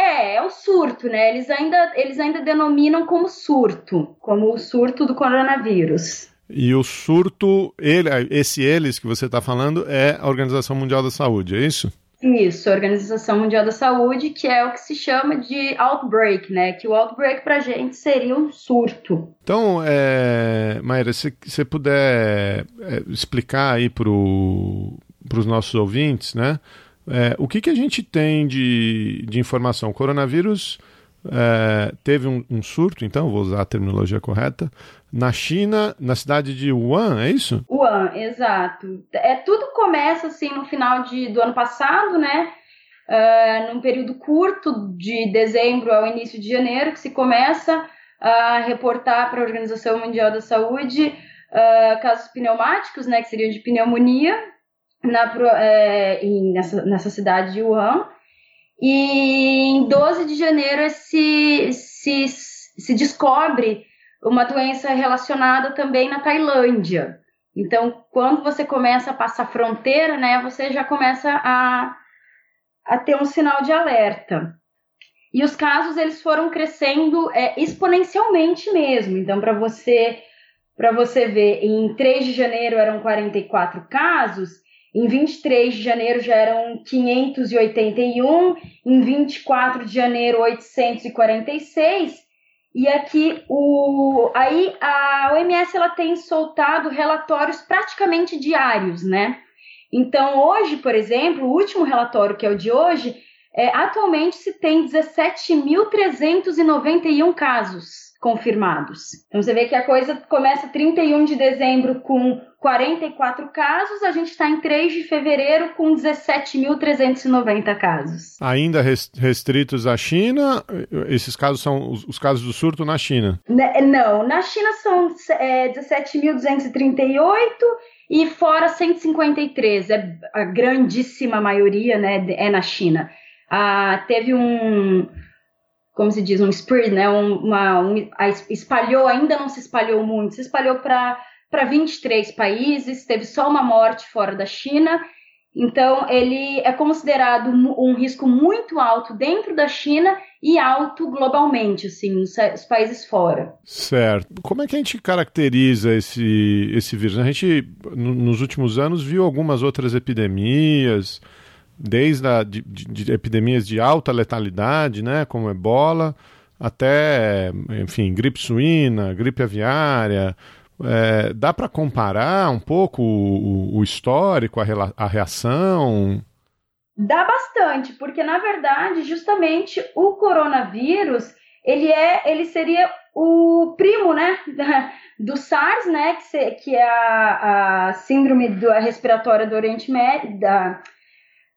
é, é o surto, né? Eles ainda, eles ainda denominam como surto, como o surto do coronavírus. E o surto, ele, esse eles que você está falando é a Organização Mundial da Saúde, é isso? Isso, a Organização Mundial da Saúde, que é o que se chama de outbreak, né? Que o outbreak pra gente seria um surto. Então, é, Maíra, se você puder é, explicar aí para os nossos ouvintes, né? É, o que, que a gente tem de, de informação? O coronavírus é, teve um, um, surto, então, vou usar a terminologia correta, na China, na cidade de Wuhan, é isso? Wuhan, exato. É, tudo começa assim no final de, do ano passado, né? Uh, num período curto, de dezembro ao início de janeiro, que se começa a reportar para a Organização Mundial da Saúde uh, casos pneumáticos, né, que seriam de pneumonia, na, é, em, nessa, nessa cidade de Wuhan. E em 12 de janeiro se, se, se descobre uma doença relacionada também na Tailândia. Então, quando você começa a passar fronteira, né, você já começa a, a ter um sinal de alerta. E os casos eles foram crescendo é, exponencialmente mesmo. Então, para você para você ver, em 3 de janeiro eram 44 casos, em 23 de janeiro já eram 581, em 24 de janeiro 846. E aqui o aí a OMS ela tem soltado relatórios praticamente diários, né? Então, hoje, por exemplo, o último relatório, que é o de hoje, é, atualmente se tem 17.391 casos confirmados. Então você vê que a coisa começa 31 de dezembro com 44 casos, a gente está em 3 de fevereiro com 17.390 casos. Ainda restritos à China? Esses casos são os, os casos do surto na China? Né, não, na China são é, 17.238 e fora 153, é a grandíssima maioria né, é na China. Ah, teve um, como se diz, um spread, né? Uma, um, espalhou, ainda não se espalhou muito, se espalhou para 23 países, teve só uma morte fora da China. Então, ele é considerado um risco muito alto dentro da China e alto globalmente, assim, nos, países fora. Certo. Como é que a gente caracteriza esse, esse vírus? A gente, nos últimos anos, viu algumas outras epidemias, desde a, de, de, epidemias de alta letalidade, né, como ebola, até, enfim, gripe suína, gripe aviária. É, dá para comparar um pouco o, o histórico, a, a reação? Dá bastante, porque na verdade, justamente o coronavírus, ele é, ele seria o primo, né, do SARS, né, que, que é a, a síndrome do, a respiratória do Oriente Médio, da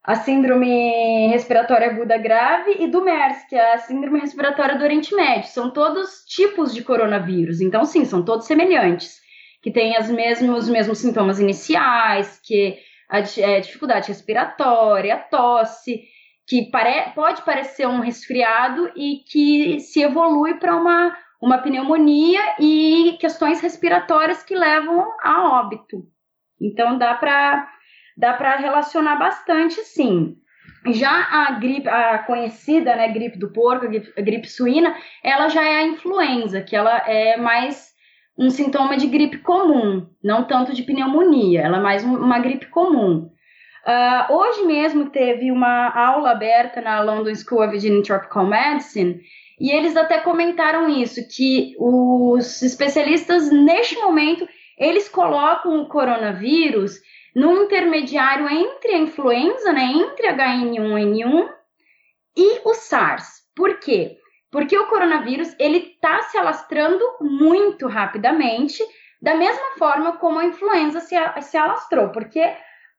a síndrome respiratória aguda grave e do MERS, que é a síndrome respiratória do Oriente Médio. São todos tipos de coronavírus, então sim, são todos semelhantes, que têm as mesmos, os mesmos sintomas iniciais, que a, é, dificuldade respiratória, a tosse, que pare, pode parecer um resfriado e que se evolui para uma, uma pneumonia e questões respiratórias que levam a óbito. Então dá para dá para relacionar bastante, sim. Já a gripe, a conhecida, né, gripe do porco, a gripe, suína, ela já é a influenza, que ela é mais um sintoma de gripe comum, não tanto de pneumonia, ela é mais uma gripe comum. Uh, hoje mesmo teve uma aula aberta na London School of and Tropical Medicine e eles até comentaram isso, que os especialistas neste momento eles colocam o coronavírus no intermediário entre a influenza, né, entre H1N1 e o SARS. Por quê? Porque o coronavírus ele está se alastrando muito rapidamente, da mesma forma como a influenza se, se alastrou, porque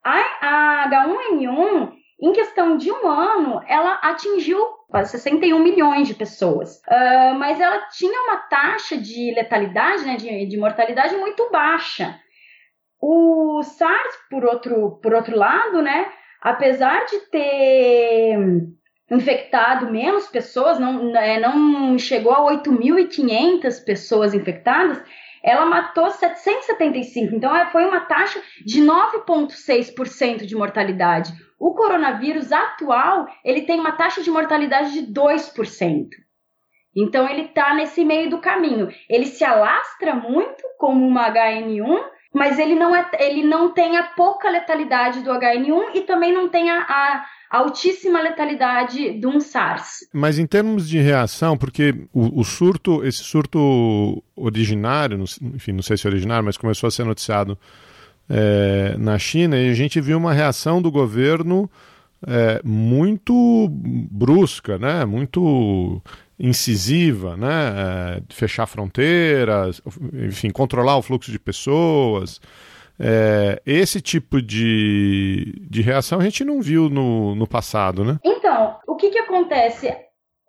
a, a H1N1 em questão de um ano, ela atingiu quase 61 milhões de pessoas. Uh, mas ela tinha uma taxa de letalidade, né, de, de mortalidade muito baixa. O SARS, por outro, por outro lado, né, apesar de ter infectado menos pessoas, não, é, não chegou a 8.500 pessoas infectadas, ela matou 775. Então, é, foi uma taxa de 9,6% de mortalidade. O coronavírus atual, ele tem uma taxa de mortalidade de 2%. Então, ele está nesse meio do caminho. Ele se alastra muito como uma HN1, mas ele não, é, ele não tem a pouca letalidade do HN1 e também não tem a, a altíssima letalidade de um SARS. Mas em termos de reação, porque o, o surto, esse surto originário, enfim, não sei se é originário, mas começou a ser noticiado é, na China e a gente viu uma reação do governo é, muito brusca, né? Muito incisiva, né? É, fechar fronteiras, enfim, controlar o fluxo de pessoas. É, esse tipo de, de reação a gente não viu no, no passado, né? Então, o que, que acontece?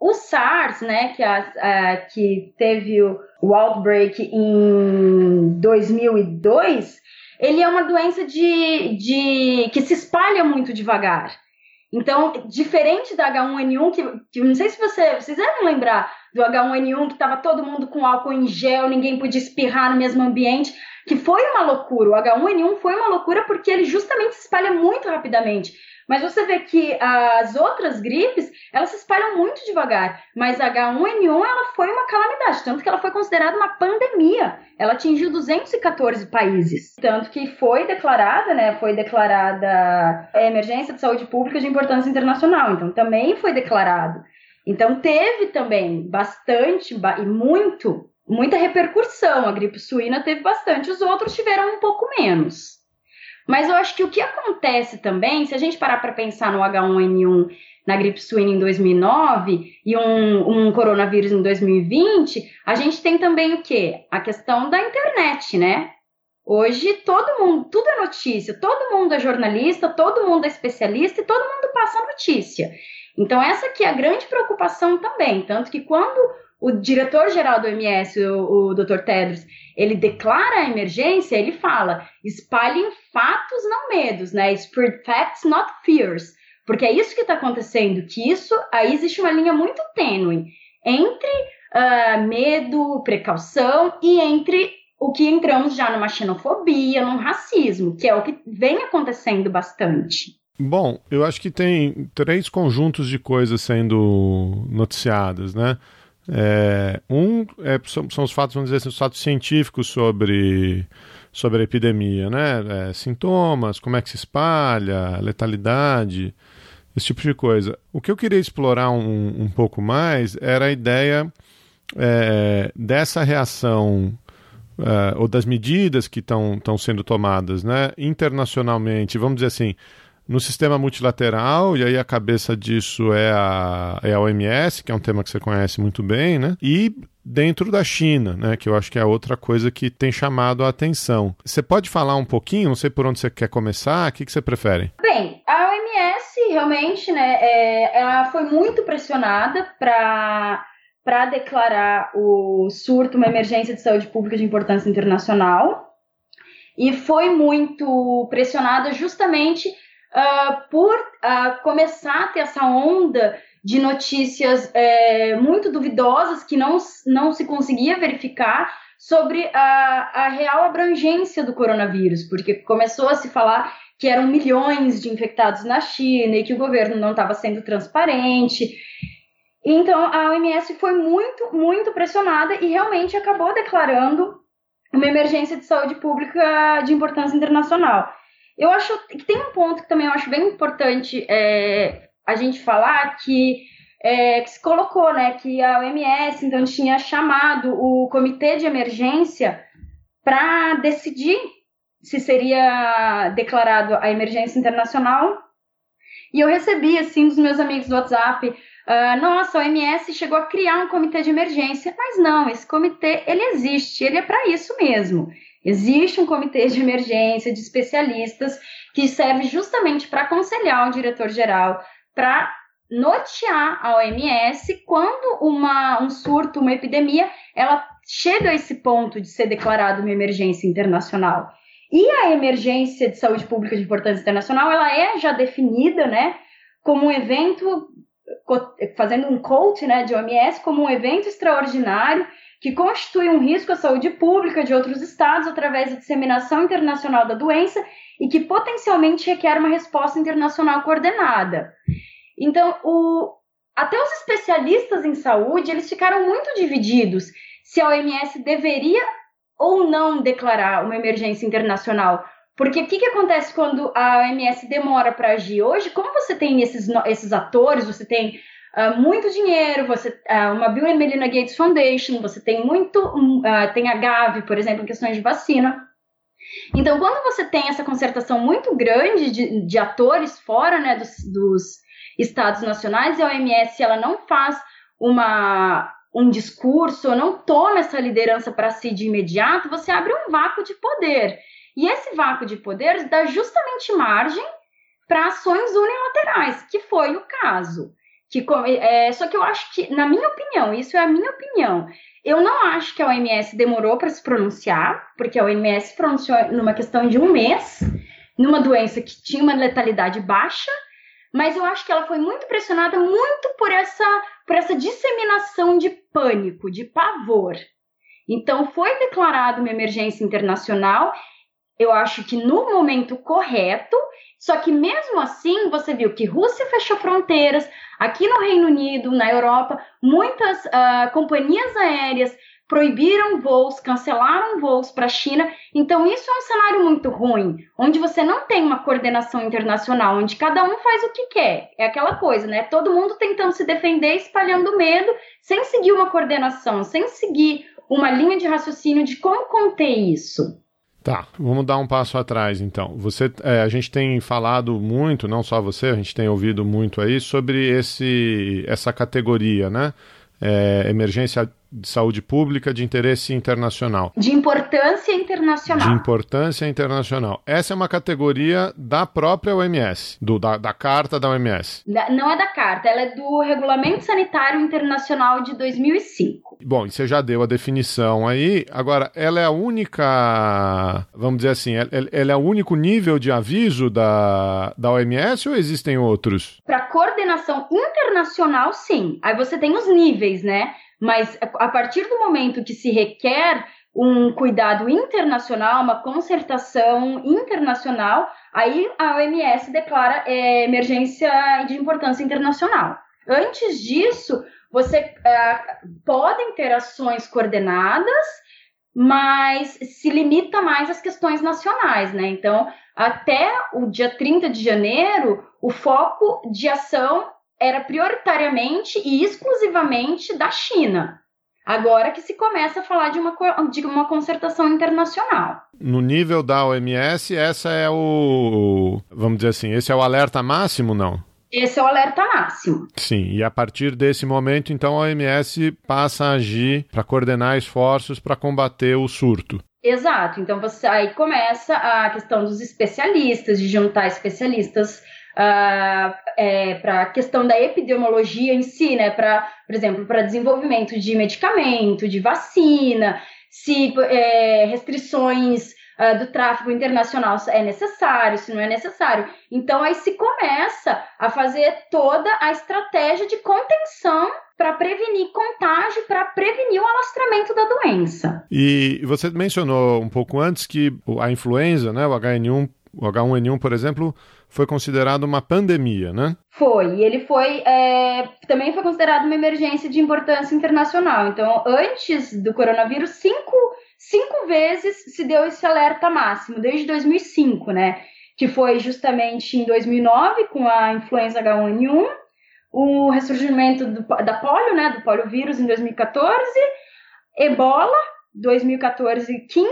O SARS, né, que, a, que teve o, o outbreak em 2002, ele é uma doença de, de que se espalha muito devagar. Então, diferente da H1N1, que, que não sei se você, vocês devem lembrar do H1N1, que estava todo mundo com álcool em gel, ninguém podia espirrar no mesmo ambiente, que foi uma loucura. O H1N1 foi uma loucura porque ele justamente se espalha muito rapidamente. Mas você vê que as outras gripes, elas se espalham muito devagar. Mas a H1N1, ela foi uma calamidade, tanto que ela foi considerada uma pandemia. Ela atingiu 214 países. Tanto que foi declarada, né, foi declarada emergência de saúde pública de importância internacional. Então também foi declarado. Então teve também bastante e muito, muita repercussão. A gripe suína teve bastante, os outros tiveram um pouco menos. Mas eu acho que o que acontece também, se a gente parar para pensar no H1N1 na gripe suína em 2009 e um, um, coronavírus em 2020, a gente tem também o quê? A questão da internet, né? Hoje todo mundo, tudo é notícia, todo mundo é jornalista, todo mundo é especialista e todo mundo passa notícia. Então essa aqui é a grande preocupação também, tanto que quando o diretor-geral do MS, o, o Dr. Tedros, ele declara a emergência, ele fala: espalhem fatos, não medos, né? Spread facts, not fears. Porque é isso que está acontecendo, que isso, aí existe uma linha muito tênue entre uh, medo, precaução e entre o que entramos já numa xenofobia, num racismo, que é o que vem acontecendo bastante. Bom, eu acho que tem três conjuntos de coisas sendo noticiadas, né? É, um é, são, são, os fatos, vamos dizer assim, os fatos científicos sobre, sobre a epidemia, né? É, sintomas, como é que se espalha, letalidade esse tipo de coisa. O que eu queria explorar um, um pouco mais era a ideia é, dessa reação é, ou das medidas que estão sendo tomadas né, internacionalmente, vamos dizer assim, no sistema multilateral, e aí a cabeça disso é a, é a OMS, que é um tema que você conhece muito bem, né? E dentro da China, né, que eu acho que é outra coisa que tem chamado a atenção. Você pode falar um pouquinho, não sei por onde você quer começar, o que, que você prefere? Bem, a OMS realmente, né, é, ela foi muito pressionada para para declarar o surto uma emergência de saúde pública de importância internacional e foi muito pressionada justamente uh, por uh, começar a ter essa onda de notícias é, muito duvidosas que não, não se conseguia verificar sobre a, a real abrangência do coronavírus, porque começou a se falar que eram milhões de infectados na China e que o governo não estava sendo transparente. Então a OMS foi muito, muito pressionada e realmente acabou declarando uma emergência de saúde pública de importância internacional. Eu acho que tem um ponto que também eu acho bem importante é, a gente falar que, é, que se colocou, né, que a OMS então tinha chamado o comitê de emergência para decidir se seria declarado a emergência internacional. E eu recebi assim dos meus amigos do WhatsApp, uh, nossa, a OMS chegou a criar um comitê de emergência, mas não, esse comitê ele existe, ele é para isso mesmo. Existe um comitê de emergência de especialistas que serve justamente para aconselhar o diretor-geral, para notear a OMS quando uma, um surto, uma epidemia, ela chega a esse ponto de ser declarada uma emergência internacional. E a emergência de saúde pública de importância internacional, ela é já definida, né, como um evento, fazendo um quote, né, de OMS, como um evento extraordinário que constitui um risco à saúde pública de outros estados através da disseminação internacional da doença e que potencialmente requer uma resposta internacional coordenada. Então, o, até os especialistas em saúde, eles ficaram muito divididos se a OMS deveria ou não declarar uma emergência internacional. Porque o que, que acontece quando a OMS demora para agir? Hoje, como você tem esses, esses atores, você tem uh, muito dinheiro, você uh, uma Bill and Melinda Gates Foundation, você tem muito, uh, tem a Gavi, por exemplo, em questões de vacina. Então, quando você tem essa concertação muito grande de, de atores fora né, dos, dos estados nacionais, e a OMS ela não faz uma, um discurso, não toma essa liderança para si de imediato, você abre um vácuo de poder. E esse vácuo de poder dá justamente margem para ações unilaterais, que foi o caso. Que, é, só que eu acho que, na minha opinião, isso é a minha opinião, eu não acho que a OMS demorou para se pronunciar, porque a OMS pronunciou numa questão de um mês, numa doença que tinha uma letalidade baixa, mas eu acho que ela foi muito pressionada muito por essa, por essa disseminação de pânico, de pavor. Então foi declarada uma emergência internacional, eu acho que no momento correto, só que mesmo assim você viu que Rússia fechou fronteiras, aqui no Reino Unido, na Europa, muitas uh, companhias aéreas proibiram voos, cancelaram voos para a China. Então, isso é um cenário muito ruim, onde você não tem uma coordenação internacional, onde cada um faz o que quer. É aquela coisa, né? Todo mundo tentando se defender, espalhando medo, sem seguir uma coordenação, sem seguir uma linha de raciocínio de como conter isso. Tá, vamos dar um passo atrás então. Você, é, a gente tem falado muito, não só você, a gente tem ouvido muito aí sobre esse, essa categoria, né? É, emergência de saúde pública de interesse internacional. De importância internacional. De importância internacional. Essa é uma categoria da própria OMS, do, da, da carta da OMS. Não é da carta, ela é do Regulamento Sanitário Internacional de 2005. Bom, você já deu a definição aí. Agora, ela é a única, vamos dizer assim, ela, ela é o único nível de aviso da, da OMS ou existem outros? Para coordenação internacional, sim. Aí você tem os níveis, né? Mas a partir do momento que se requer um cuidado internacional, uma concertação internacional, aí a OMS declara é, emergência de importância internacional. Antes disso, você é, podem ter ações coordenadas, mas se limita mais às questões nacionais, né? Então, até o dia 30 de janeiro, o foco de ação era prioritariamente e exclusivamente da China. Agora que se começa a falar de uma, de uma concertação internacional. No nível da OMS, essa é o. Vamos dizer assim, esse é o alerta máximo, não? Esse é o alerta máximo. Sim, e a partir desse momento, então, a OMS passa a agir para coordenar esforços para combater o surto. Exato, então você aí começa a questão dos especialistas, de juntar especialistas uh, é, para a questão da epidemiologia em si, né? Para, por exemplo, para desenvolvimento de medicamento, de vacina, se é, restrições uh, do tráfego internacional é necessário, se não é necessário. Então aí se começa a fazer toda a estratégia de contenção para prevenir contágio, para prevenir o alastramento da doença. E você mencionou um pouco antes que a influenza, né, o HN1, o H1N1, por exemplo, foi considerado uma pandemia, né? Foi, e ele foi é, também foi considerado uma emergência de importância internacional. Então, antes do coronavírus, cinco, cinco vezes se deu esse alerta máximo, desde 2005, né? Que foi justamente em 2009 com a influenza H1N1, o ressurgimento do, da polio, né? Do poliovírus em 2014, Ebola 2014 e 15,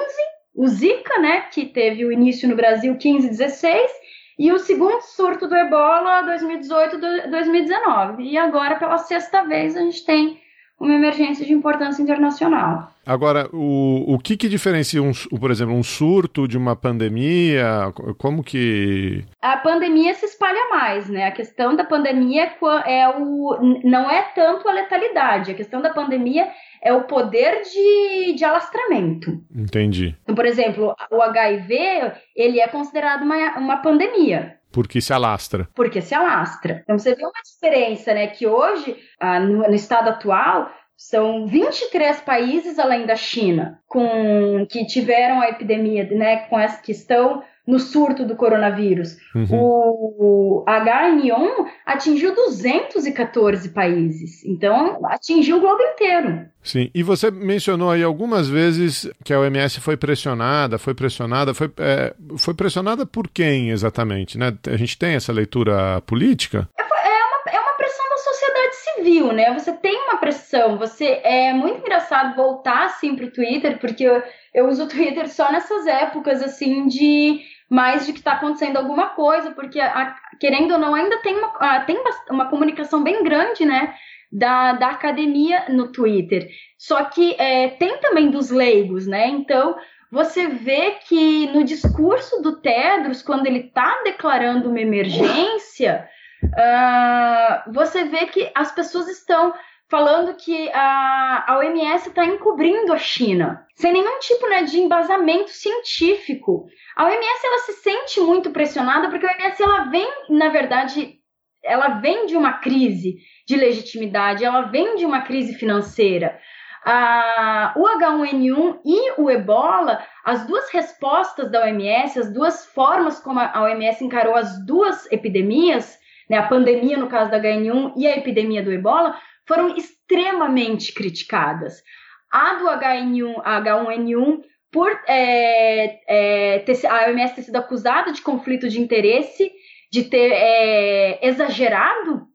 o Zika, né? Que teve o início no Brasil 15 e 16 e o segundo surto do ebola 2018-2019. E agora, pela sexta vez, a gente tem uma emergência de importância internacional. Agora, o, o que, que diferencia, um, por exemplo, um surto de uma pandemia? Como que. A pandemia se espalha mais, né? A questão da pandemia é, é o, não é tanto a letalidade. A questão da pandemia é o poder de, de alastramento. Entendi. Então, por exemplo, o HIV, ele é considerado uma, uma pandemia. Porque se alastra. Porque se alastra. Então você vê uma diferença, né? Que hoje, ah, no, no estado atual, são 23 países além da China com que tiveram a epidemia, né, com essa questão no surto do coronavírus. Uhum. O HN1 atingiu 214 países, então atingiu o globo inteiro. Sim, e você mencionou aí algumas vezes que a OMS foi pressionada, foi pressionada, foi, é, foi pressionada por quem exatamente? Né? A gente tem essa leitura política? É, é uma, é uma pressão da sociedade civil, né? Você tem uma pressão, você é muito engraçado voltar assim para o Twitter, porque eu, eu uso o Twitter só nessas épocas assim de mais de que está acontecendo alguma coisa, porque, a, querendo ou não, ainda tem uma, a, tem uma comunicação bem grande, né? Da, da academia no Twitter. Só que é, tem também dos leigos, né? Então, você vê que no discurso do Tedros, quando ele está declarando uma emergência, uh, você vê que as pessoas estão falando que a, a OMS está encobrindo a China, sem nenhum tipo né, de embasamento científico. A OMS ela se sente muito pressionada porque a OMS ela vem, na verdade, ela vem de uma crise de legitimidade, ela vem de uma crise financeira. Ah, o H1N1 e o Ebola, as duas respostas da OMS, as duas formas como a OMS encarou as duas epidemias, né, a pandemia no caso da H1N1 e a epidemia do Ebola, foram extremamente criticadas. A do H1N1, H1N1 por é, é, ter, a OMS ter sido acusada de conflito de interesse, de ter é, exagerado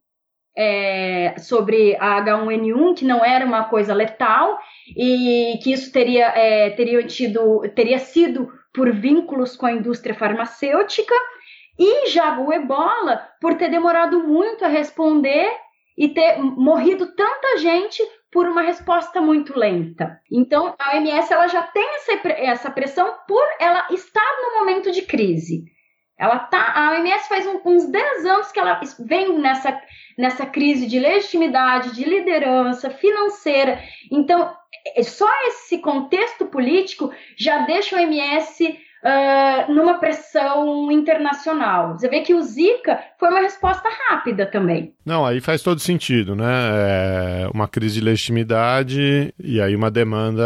é, sobre a H1N1, que não era uma coisa letal e que isso teria, é, teria, tido, teria sido por vínculos com a indústria farmacêutica, e já o ebola por ter demorado muito a responder e ter morrido tanta gente por uma resposta muito lenta. Então, a OMS ela já tem essa, pressão por ela estar no momento de crise. Ela tá, a OMS faz um, uns 10 anos que ela vem nessa, nessa crise de legitimidade, de liderança financeira. Então, é, só esse contexto político já deixa o OMS uh, numa pressão internacional. Você vê que o Zika foi uma resposta rápida também. Não, aí faz todo sentido, né? É uma crise de legitimidade e aí uma demanda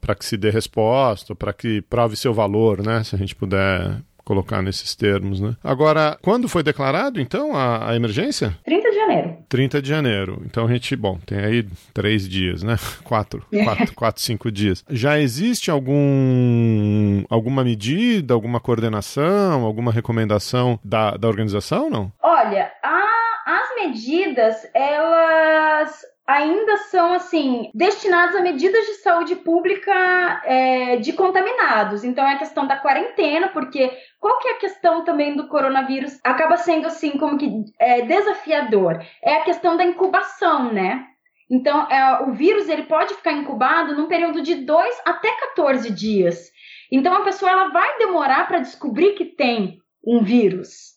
para que se dê resposta, para que prove seu valor, né? Se a gente puder colocar nesses termos, né? Agora, quando foi declarado, então, a, a, emergência? 30 de janeiro. 30 de janeiro. Então a gente, bom, tem aí três dias, né? Quatro, quatro, quatro, cinco dias. Já existe algum, alguma medida, alguma coordenação, alguma recomendação da, da organização, não? Olha, a, as medidas, elas ainda são assim destinados a medidas de saúde pública é, de contaminados. Então é a questão da quarentena, porque qual que é a questão também do coronavírus? Acaba sendo assim como que é, desafiador. É a questão da incubação, né? Então é, o vírus ele pode ficar incubado num período de 2 até 14 dias. Então a pessoa ela vai demorar para descobrir que tem um vírus.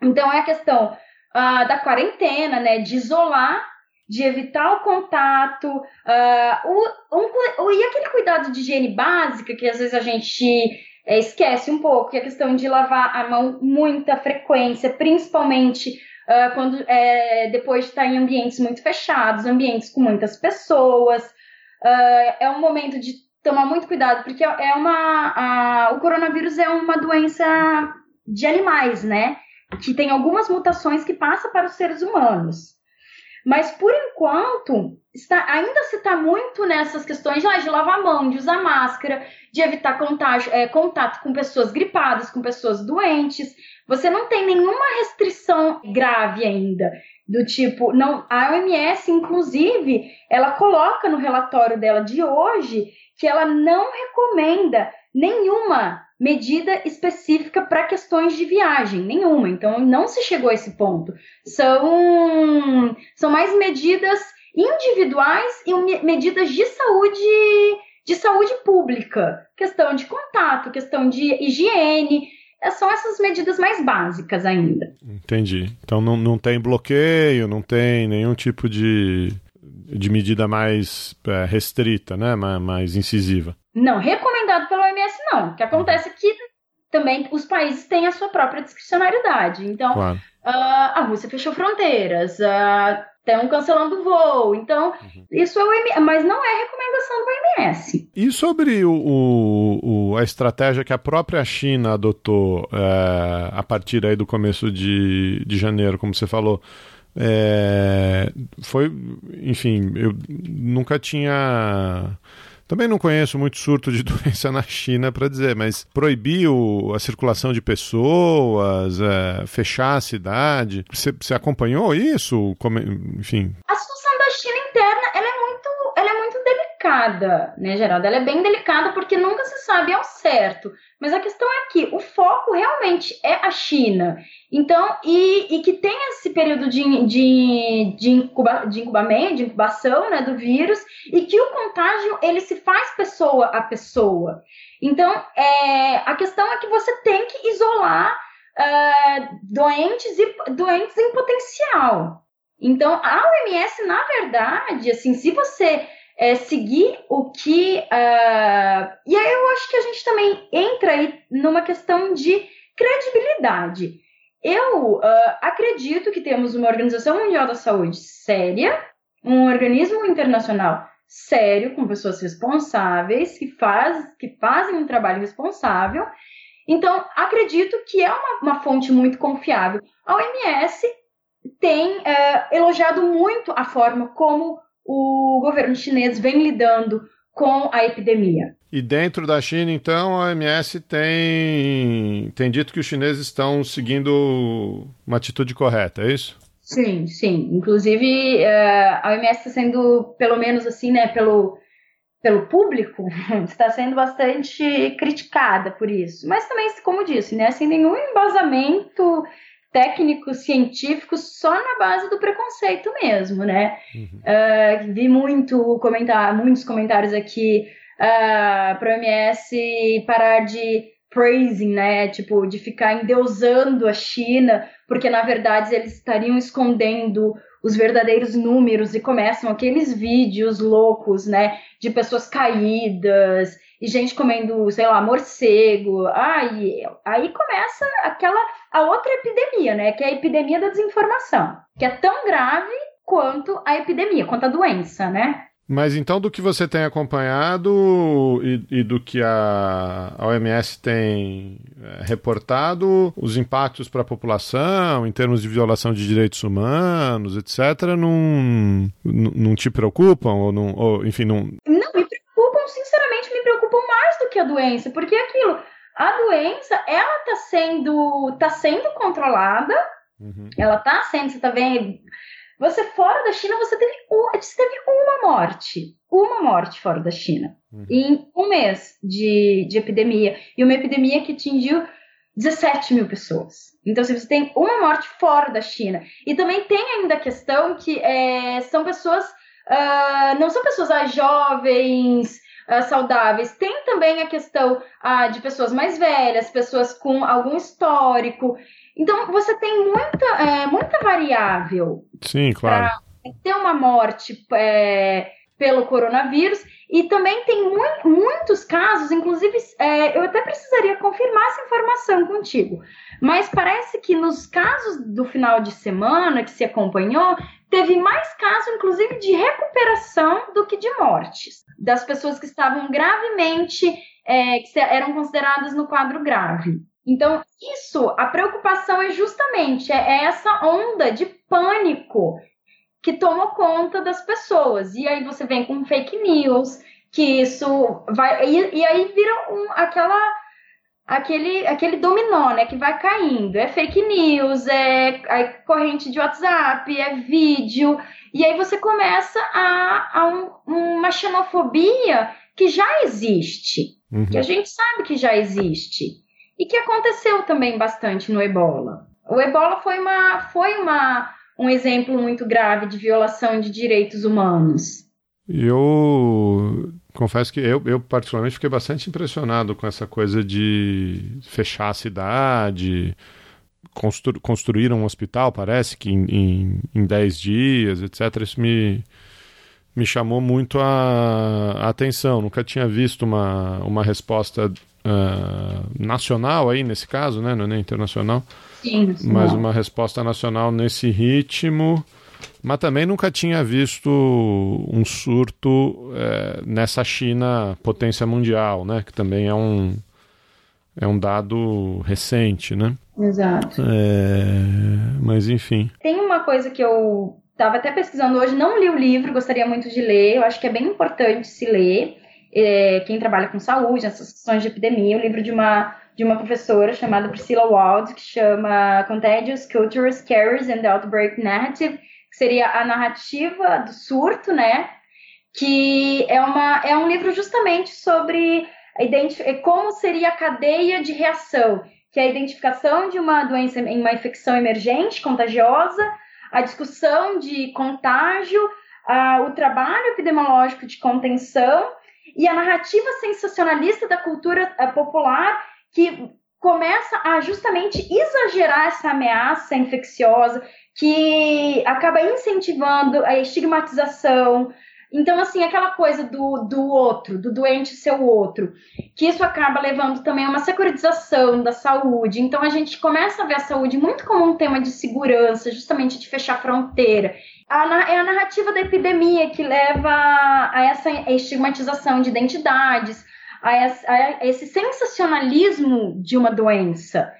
Então é a questão uh, da quarentena, né? De isolar de evitar o contato, uh, o, um, e aquele cuidado de higiene básica que às vezes a gente é, esquece um pouco, que é a questão de lavar a mão muita frequência, principalmente uh, quando é, depois de estar em ambientes muito fechados, ambientes com muitas pessoas. Uh, é um momento de tomar muito cuidado, porque é uma. A, o coronavírus é uma doença de animais, né? Que tem algumas mutações que passa para os seres humanos. Mas por enquanto, está, ainda se está muito nessas questões ah, de lavar a mão, de usar máscara, de evitar contágio, é, contato com pessoas gripadas, com pessoas doentes. Você não tem nenhuma restrição grave ainda. Do tipo, não, a OMS, inclusive, ela coloca no relatório dela de hoje que ela não recomenda nenhuma medida específica para questões de viagem, nenhuma. Então não se chegou a esse ponto. São, são mais medidas individuais e medidas de saúde de saúde pública, questão de contato, questão de higiene, é, são essas medidas mais básicas ainda. Entendi. Então não, não tem bloqueio, não tem nenhum tipo de, de medida mais é, restrita, né? mais, mais incisiva. Não, recomendado pela OMS não. O que acontece é que também os países têm a sua própria discricionariedade. Então, claro. uh, a Rússia fechou fronteiras, uh, estão cancelando o voo. Então, uhum. isso é o OMS, mas não é recomendação do OMS. E sobre o, o, a estratégia que a própria China adotou é, a partir aí do começo de, de janeiro, como você falou, é, foi, enfim, eu nunca tinha também não conheço muito surto de doença na China para dizer, mas proibiu a circulação de pessoas, é, fechar a cidade. Você, acompanhou isso? Como, enfim. A delicada, né, Geraldo? Ela é bem delicada porque nunca se sabe ao certo. Mas a questão é que o foco realmente é a China. Então, e, e que tem esse período de, de, de, incuba, de incubamento, de incubação né, do vírus, e que o contágio ele se faz pessoa a pessoa. Então, é, a questão é que você tem que isolar uh, doentes, e, doentes em potencial. Então, a OMS, na verdade, assim, se você é, seguir o que. Uh, e aí eu acho que a gente também entra aí numa questão de credibilidade. Eu uh, acredito que temos uma Organização Mundial da Saúde séria, um organismo internacional sério, com pessoas responsáveis, que, faz, que fazem um trabalho responsável. Então, acredito que é uma, uma fonte muito confiável. A OMS tem uh, elogiado muito a forma como o governo chinês vem lidando com a epidemia. E dentro da China, então, a OMS tem, tem dito que os chineses estão seguindo uma atitude correta, é isso? Sim, sim. Inclusive, uh, a OMS está sendo, pelo menos assim, né, pelo, pelo público, está sendo bastante criticada por isso. Mas também, como disse, né, sem nenhum embasamento técnico, científico, só na base do preconceito mesmo, né? Uhum. Uh, vi muito comentar, muitos comentários aqui uh, para o OMS parar de praising, né? Tipo, de ficar endeusando a China, porque na verdade eles estariam escondendo os verdadeiros números e começam aqueles vídeos loucos, né? De pessoas caídas e gente comendo, sei lá, morcego. Aí, aí começa aquela a outra epidemia, né? Que é a epidemia da desinformação, que é tão grave quanto a epidemia, quanto a doença, né? Mas então, do que você tem acompanhado e, e do que a, a, OMS tem é, reportado, os impactos para a população, em termos de violação de direitos humanos, etc., não, não te preocupam? Ou, não, ou enfim, não. Não, me preocupam, sinceramente, me preocupam mais do que a doença, porque é aquilo. A doença, ela está sendo, tá sendo controlada, uhum. ela está sendo, você está vendo você fora da China, você teve, um, você teve uma morte. Uma morte fora da China. Uhum. Em um mês de, de epidemia. E uma epidemia que atingiu 17 mil pessoas. Então, se você tem uma morte fora da China. E também tem ainda a questão que é, são pessoas. Uh, não são pessoas ah, jovens, uh, saudáveis. Tem também a questão uh, de pessoas mais velhas, pessoas com algum histórico. Então, você tem muita, é, muita variável. Sim, claro. Para ter uma morte é, pelo coronavírus. E também tem mu muitos casos, inclusive, é, eu até precisaria confirmar essa informação contigo. Mas parece que nos casos do final de semana que se acompanhou, teve mais casos, inclusive, de recuperação do que de mortes. Das pessoas que estavam gravemente, é, que eram consideradas no quadro grave. Então, isso, a preocupação é justamente é, é essa onda de pânico que toma conta das pessoas. E aí você vem com fake news, que isso vai. E, e aí vira um, aquela. Aquele, aquele dominó, né, que vai caindo. É fake news, é, é corrente de WhatsApp, é vídeo. E aí você começa a, a um, uma xenofobia que já existe. Uhum. Que a gente sabe que já existe e que aconteceu também bastante no ebola. O ebola foi, uma, foi uma, um exemplo muito grave de violação de direitos humanos. Eu confesso que eu, eu, particularmente fiquei bastante impressionado com essa coisa de fechar a cidade, constru, construir um hospital, parece que em, em, 10 dias, etc. Isso me, me chamou muito a, a atenção. Nunca tinha visto uma, uma resposta uh, nacional aí nesse caso, né? Não é nem internacional. Sim, mas uma resposta nacional nesse ritmo. Mas também nunca tinha visto um surto é, nessa China potência mundial, né? Que também é um, é um dado recente, né? Exato. É, mas enfim. Tem uma coisa que eu estava até pesquisando hoje, não li o livro, gostaria muito de ler. Eu acho que é bem importante se ler é, quem trabalha com saúde, nessas questões de epidemia, o um livro de uma, de uma professora chamada Priscilla Wald, que chama Contagious Cultures, Carriers and the Outbreak Narrative, que seria a narrativa do surto, né? Que é, uma, é um livro justamente sobre a como seria a cadeia de reação, que é a identificação de uma doença em uma infecção emergente, contagiosa, a discussão de contágio, a, o trabalho epidemiológico de contenção e a narrativa sensacionalista da cultura eh, popular que começa a justamente exagerar essa ameaça infecciosa, que acaba incentivando a estigmatização. Então, assim, aquela coisa do, do outro, do doente ser o outro, que isso acaba levando também a uma securitização da saúde. Então, a gente começa a ver a saúde muito como um tema de segurança, justamente de fechar fronteira a, é a narrativa da epidemia que leva a essa estigmatização de identidades, a, esse sensacionalismo de uma doença.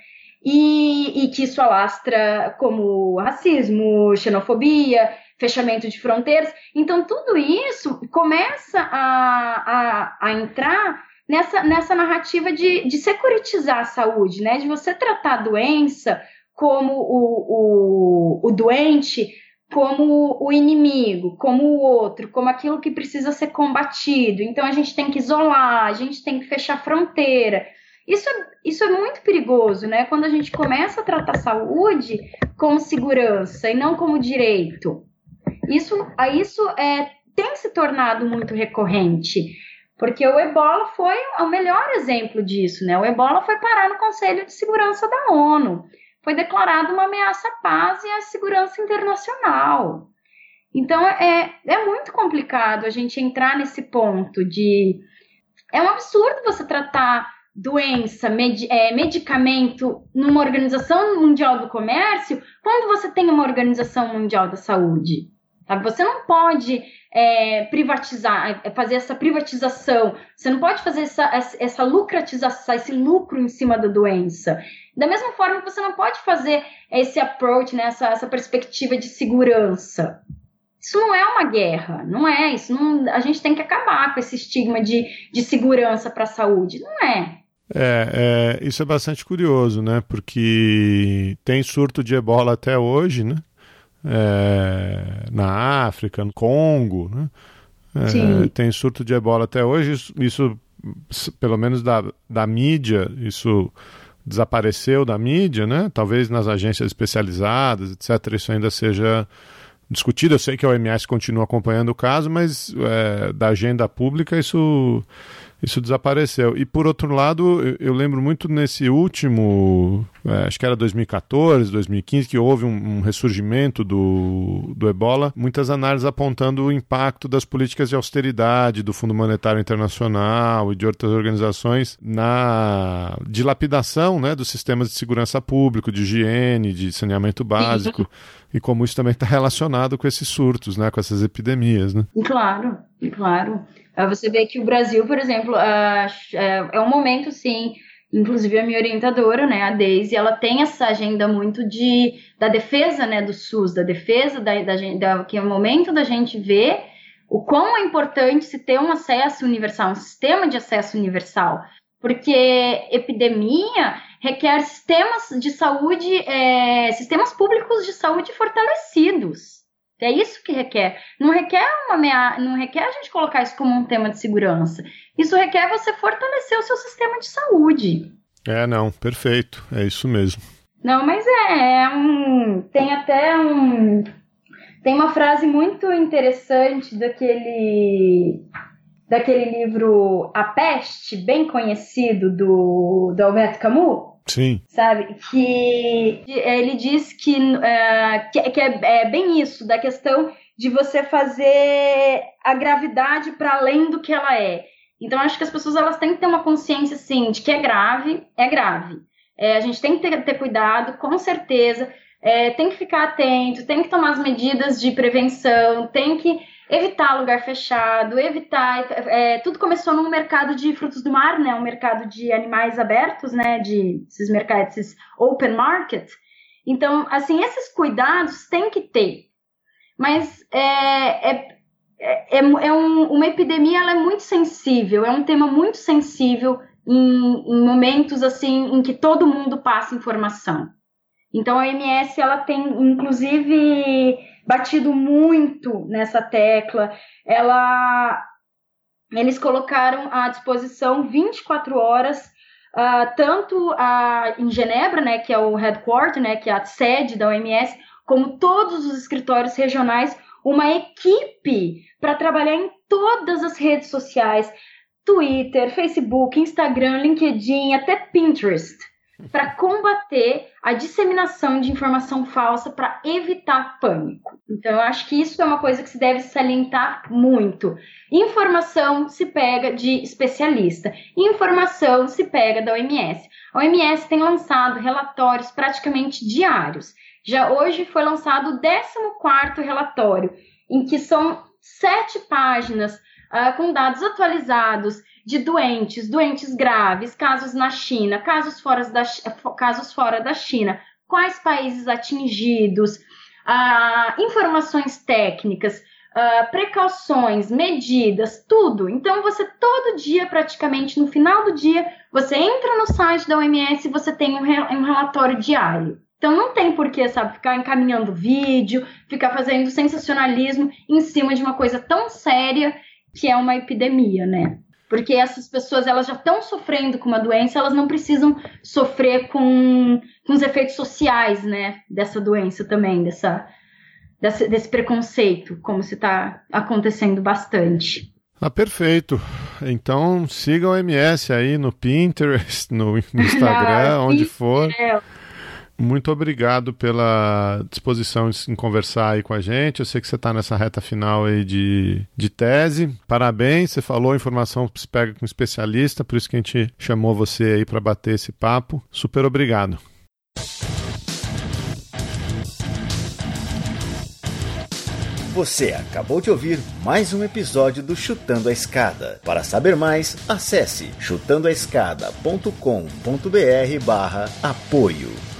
E, e, que isso alastra como racismo, xenofobia, fechamento de fronteiras. Então, tudo isso começa a, a, a entrar nessa, nessa narrativa de, de securitizar a saúde, né? de você tratar a doença como o, o, o doente como o inimigo, como o outro, como aquilo que precisa ser combatido. Então a gente tem que isolar, a gente tem que fechar fronteira. Isso é, isso é muito perigoso, né? Quando a gente começa a tratar saúde como segurança e não como direito. Isso, isso é, tem se tornado muito recorrente. Porque o ebola foi o melhor exemplo disso, né? O ebola foi parar no Conselho de Segurança da ONU foi declarada uma ameaça à paz e à segurança internacional. Então é, é muito complicado a gente entrar nesse ponto de. É um absurdo você tratar doença, med, é, medicamento numa organização mundial do comércio quando você tem uma organização mundial da saúde. Sabe? Você não pode é, privatizar, é, fazer essa privatização, você não pode fazer essa, essa lucratização, esse lucro em cima da doença. Da mesma forma que você não pode fazer esse approach, né, essa, essa perspectiva de segurança. Isso não é uma guerra, não é isso. Não, a gente tem que acabar com esse estigma de, de segurança para a saúde. Não é. É, é, isso é bastante curioso, né? Porque tem surto de ebola até hoje, né? É, na África, no Congo, né? É, tem surto de ebola até hoje. Isso, isso pelo menos da, da mídia, isso desapareceu da mídia, né? Talvez nas agências especializadas, etc. Isso ainda seja discutido. Eu sei que a OMS continua acompanhando o caso, mas é, da agenda pública isso isso desapareceu. E por outro lado, eu, eu lembro muito nesse último, é, acho que era 2014, 2015, que houve um, um, ressurgimento do, do ebola, muitas análises apontando o impacto das políticas de austeridade do Fundo Monetário Internacional e de outras organizações na dilapidação né, dos sistemas de segurança público, de higiene, de saneamento básico. E como isso também está relacionado com esses surtos, né, com essas epidemias, né? Claro, claro. Você vê que o Brasil, por exemplo, é, é um momento, sim, inclusive a minha orientadora, né, a Deise, ela tem essa agenda muito de da defesa, né, do SUS, da defesa da, da, da que é o momento da gente ver o quão é importante se ter um acesso universal, um sistema de acesso universal, porque epidemia requer sistemas de saúde, é, sistemas públicos de saúde fortalecidos. É isso que requer. Não requer uma mea... não requer a gente colocar isso como um tema de segurança. Isso requer você fortalecer o seu sistema de saúde. É, não, perfeito. É isso mesmo. Não, mas é, é um. Tem até um. Tem uma frase muito interessante daquele daquele livro A Peste, bem conhecido do, do Alberto Camus. Sim. Sabe? Que ele diz que, uh, que, que é, é, bem isso, da questão de você fazer a gravidade para além do que ela é. Então, acho que as pessoas elas têm que ter uma consciência, assim, de que é grave, é grave. É, a gente tem que ter, ter cuidado, com certeza. É, tem que ficar atento, tem que tomar as medidas de prevenção, tem que evitar lugar fechado, evitar. É, tudo começou no mercado de frutos do mar, né? Um mercado de animais abertos, né? De esses mercados, esses open market. Então, assim, esses cuidados tem que ter. Mas é, é, é, é um, uma epidemia, ela é muito sensível, é um tema muito sensível em, em momentos assim em que todo mundo passa informação. Então a OMS ela tem inclusive batido muito nessa tecla. Ela, eles colocaram à disposição 24 horas, uh, tanto uh, em Genebra, né, que é o headquarter, né, que é a sede da OMS, como todos os escritórios regionais, uma equipe para trabalhar em todas as redes sociais, Twitter, Facebook, Instagram, LinkedIn, até Pinterest para combater a disseminação de informação falsa para evitar pânico. Então, eu acho que isso é uma coisa que se deve salientar muito. Informação se pega de especialista, informação se pega da OMS. A OMS tem lançado relatórios praticamente diários. Já hoje foi lançado o 14 relatório, em que são sete páginas uh, com dados atualizados de doentes, doentes graves, casos na China, casos fora da, casos fora da China, quais países atingidos, ah, informações técnicas, ah, precauções, medidas, tudo. Então você todo dia, praticamente no final do dia, você entra no site da OMS e você tem um, um relatório diário. Então não tem porquê, sabe, ficar encaminhando vídeo, ficar fazendo sensacionalismo em cima de uma coisa tão séria que é uma epidemia, né? Porque essas pessoas elas já estão sofrendo com uma doença, elas não precisam sofrer com, com os efeitos sociais, né, dessa doença também, dessa, desse, desse preconceito, como se está acontecendo bastante. Ah, perfeito. Então siga o MS aí no Pinterest, no, Instagram, Não, onde for. É. Muito obrigado pela disposição em conversar aí com a gente. Eu sei que você está nessa reta final aí de, de tese. Parabéns, você falou informação se pega com especialista, por isso que a gente chamou você aí para bater esse papo. Super obrigado. Você acabou de ouvir mais um episódio do Chutando a Escada. Para saber mais, acesse chutandoaescada.com.br barra apoio.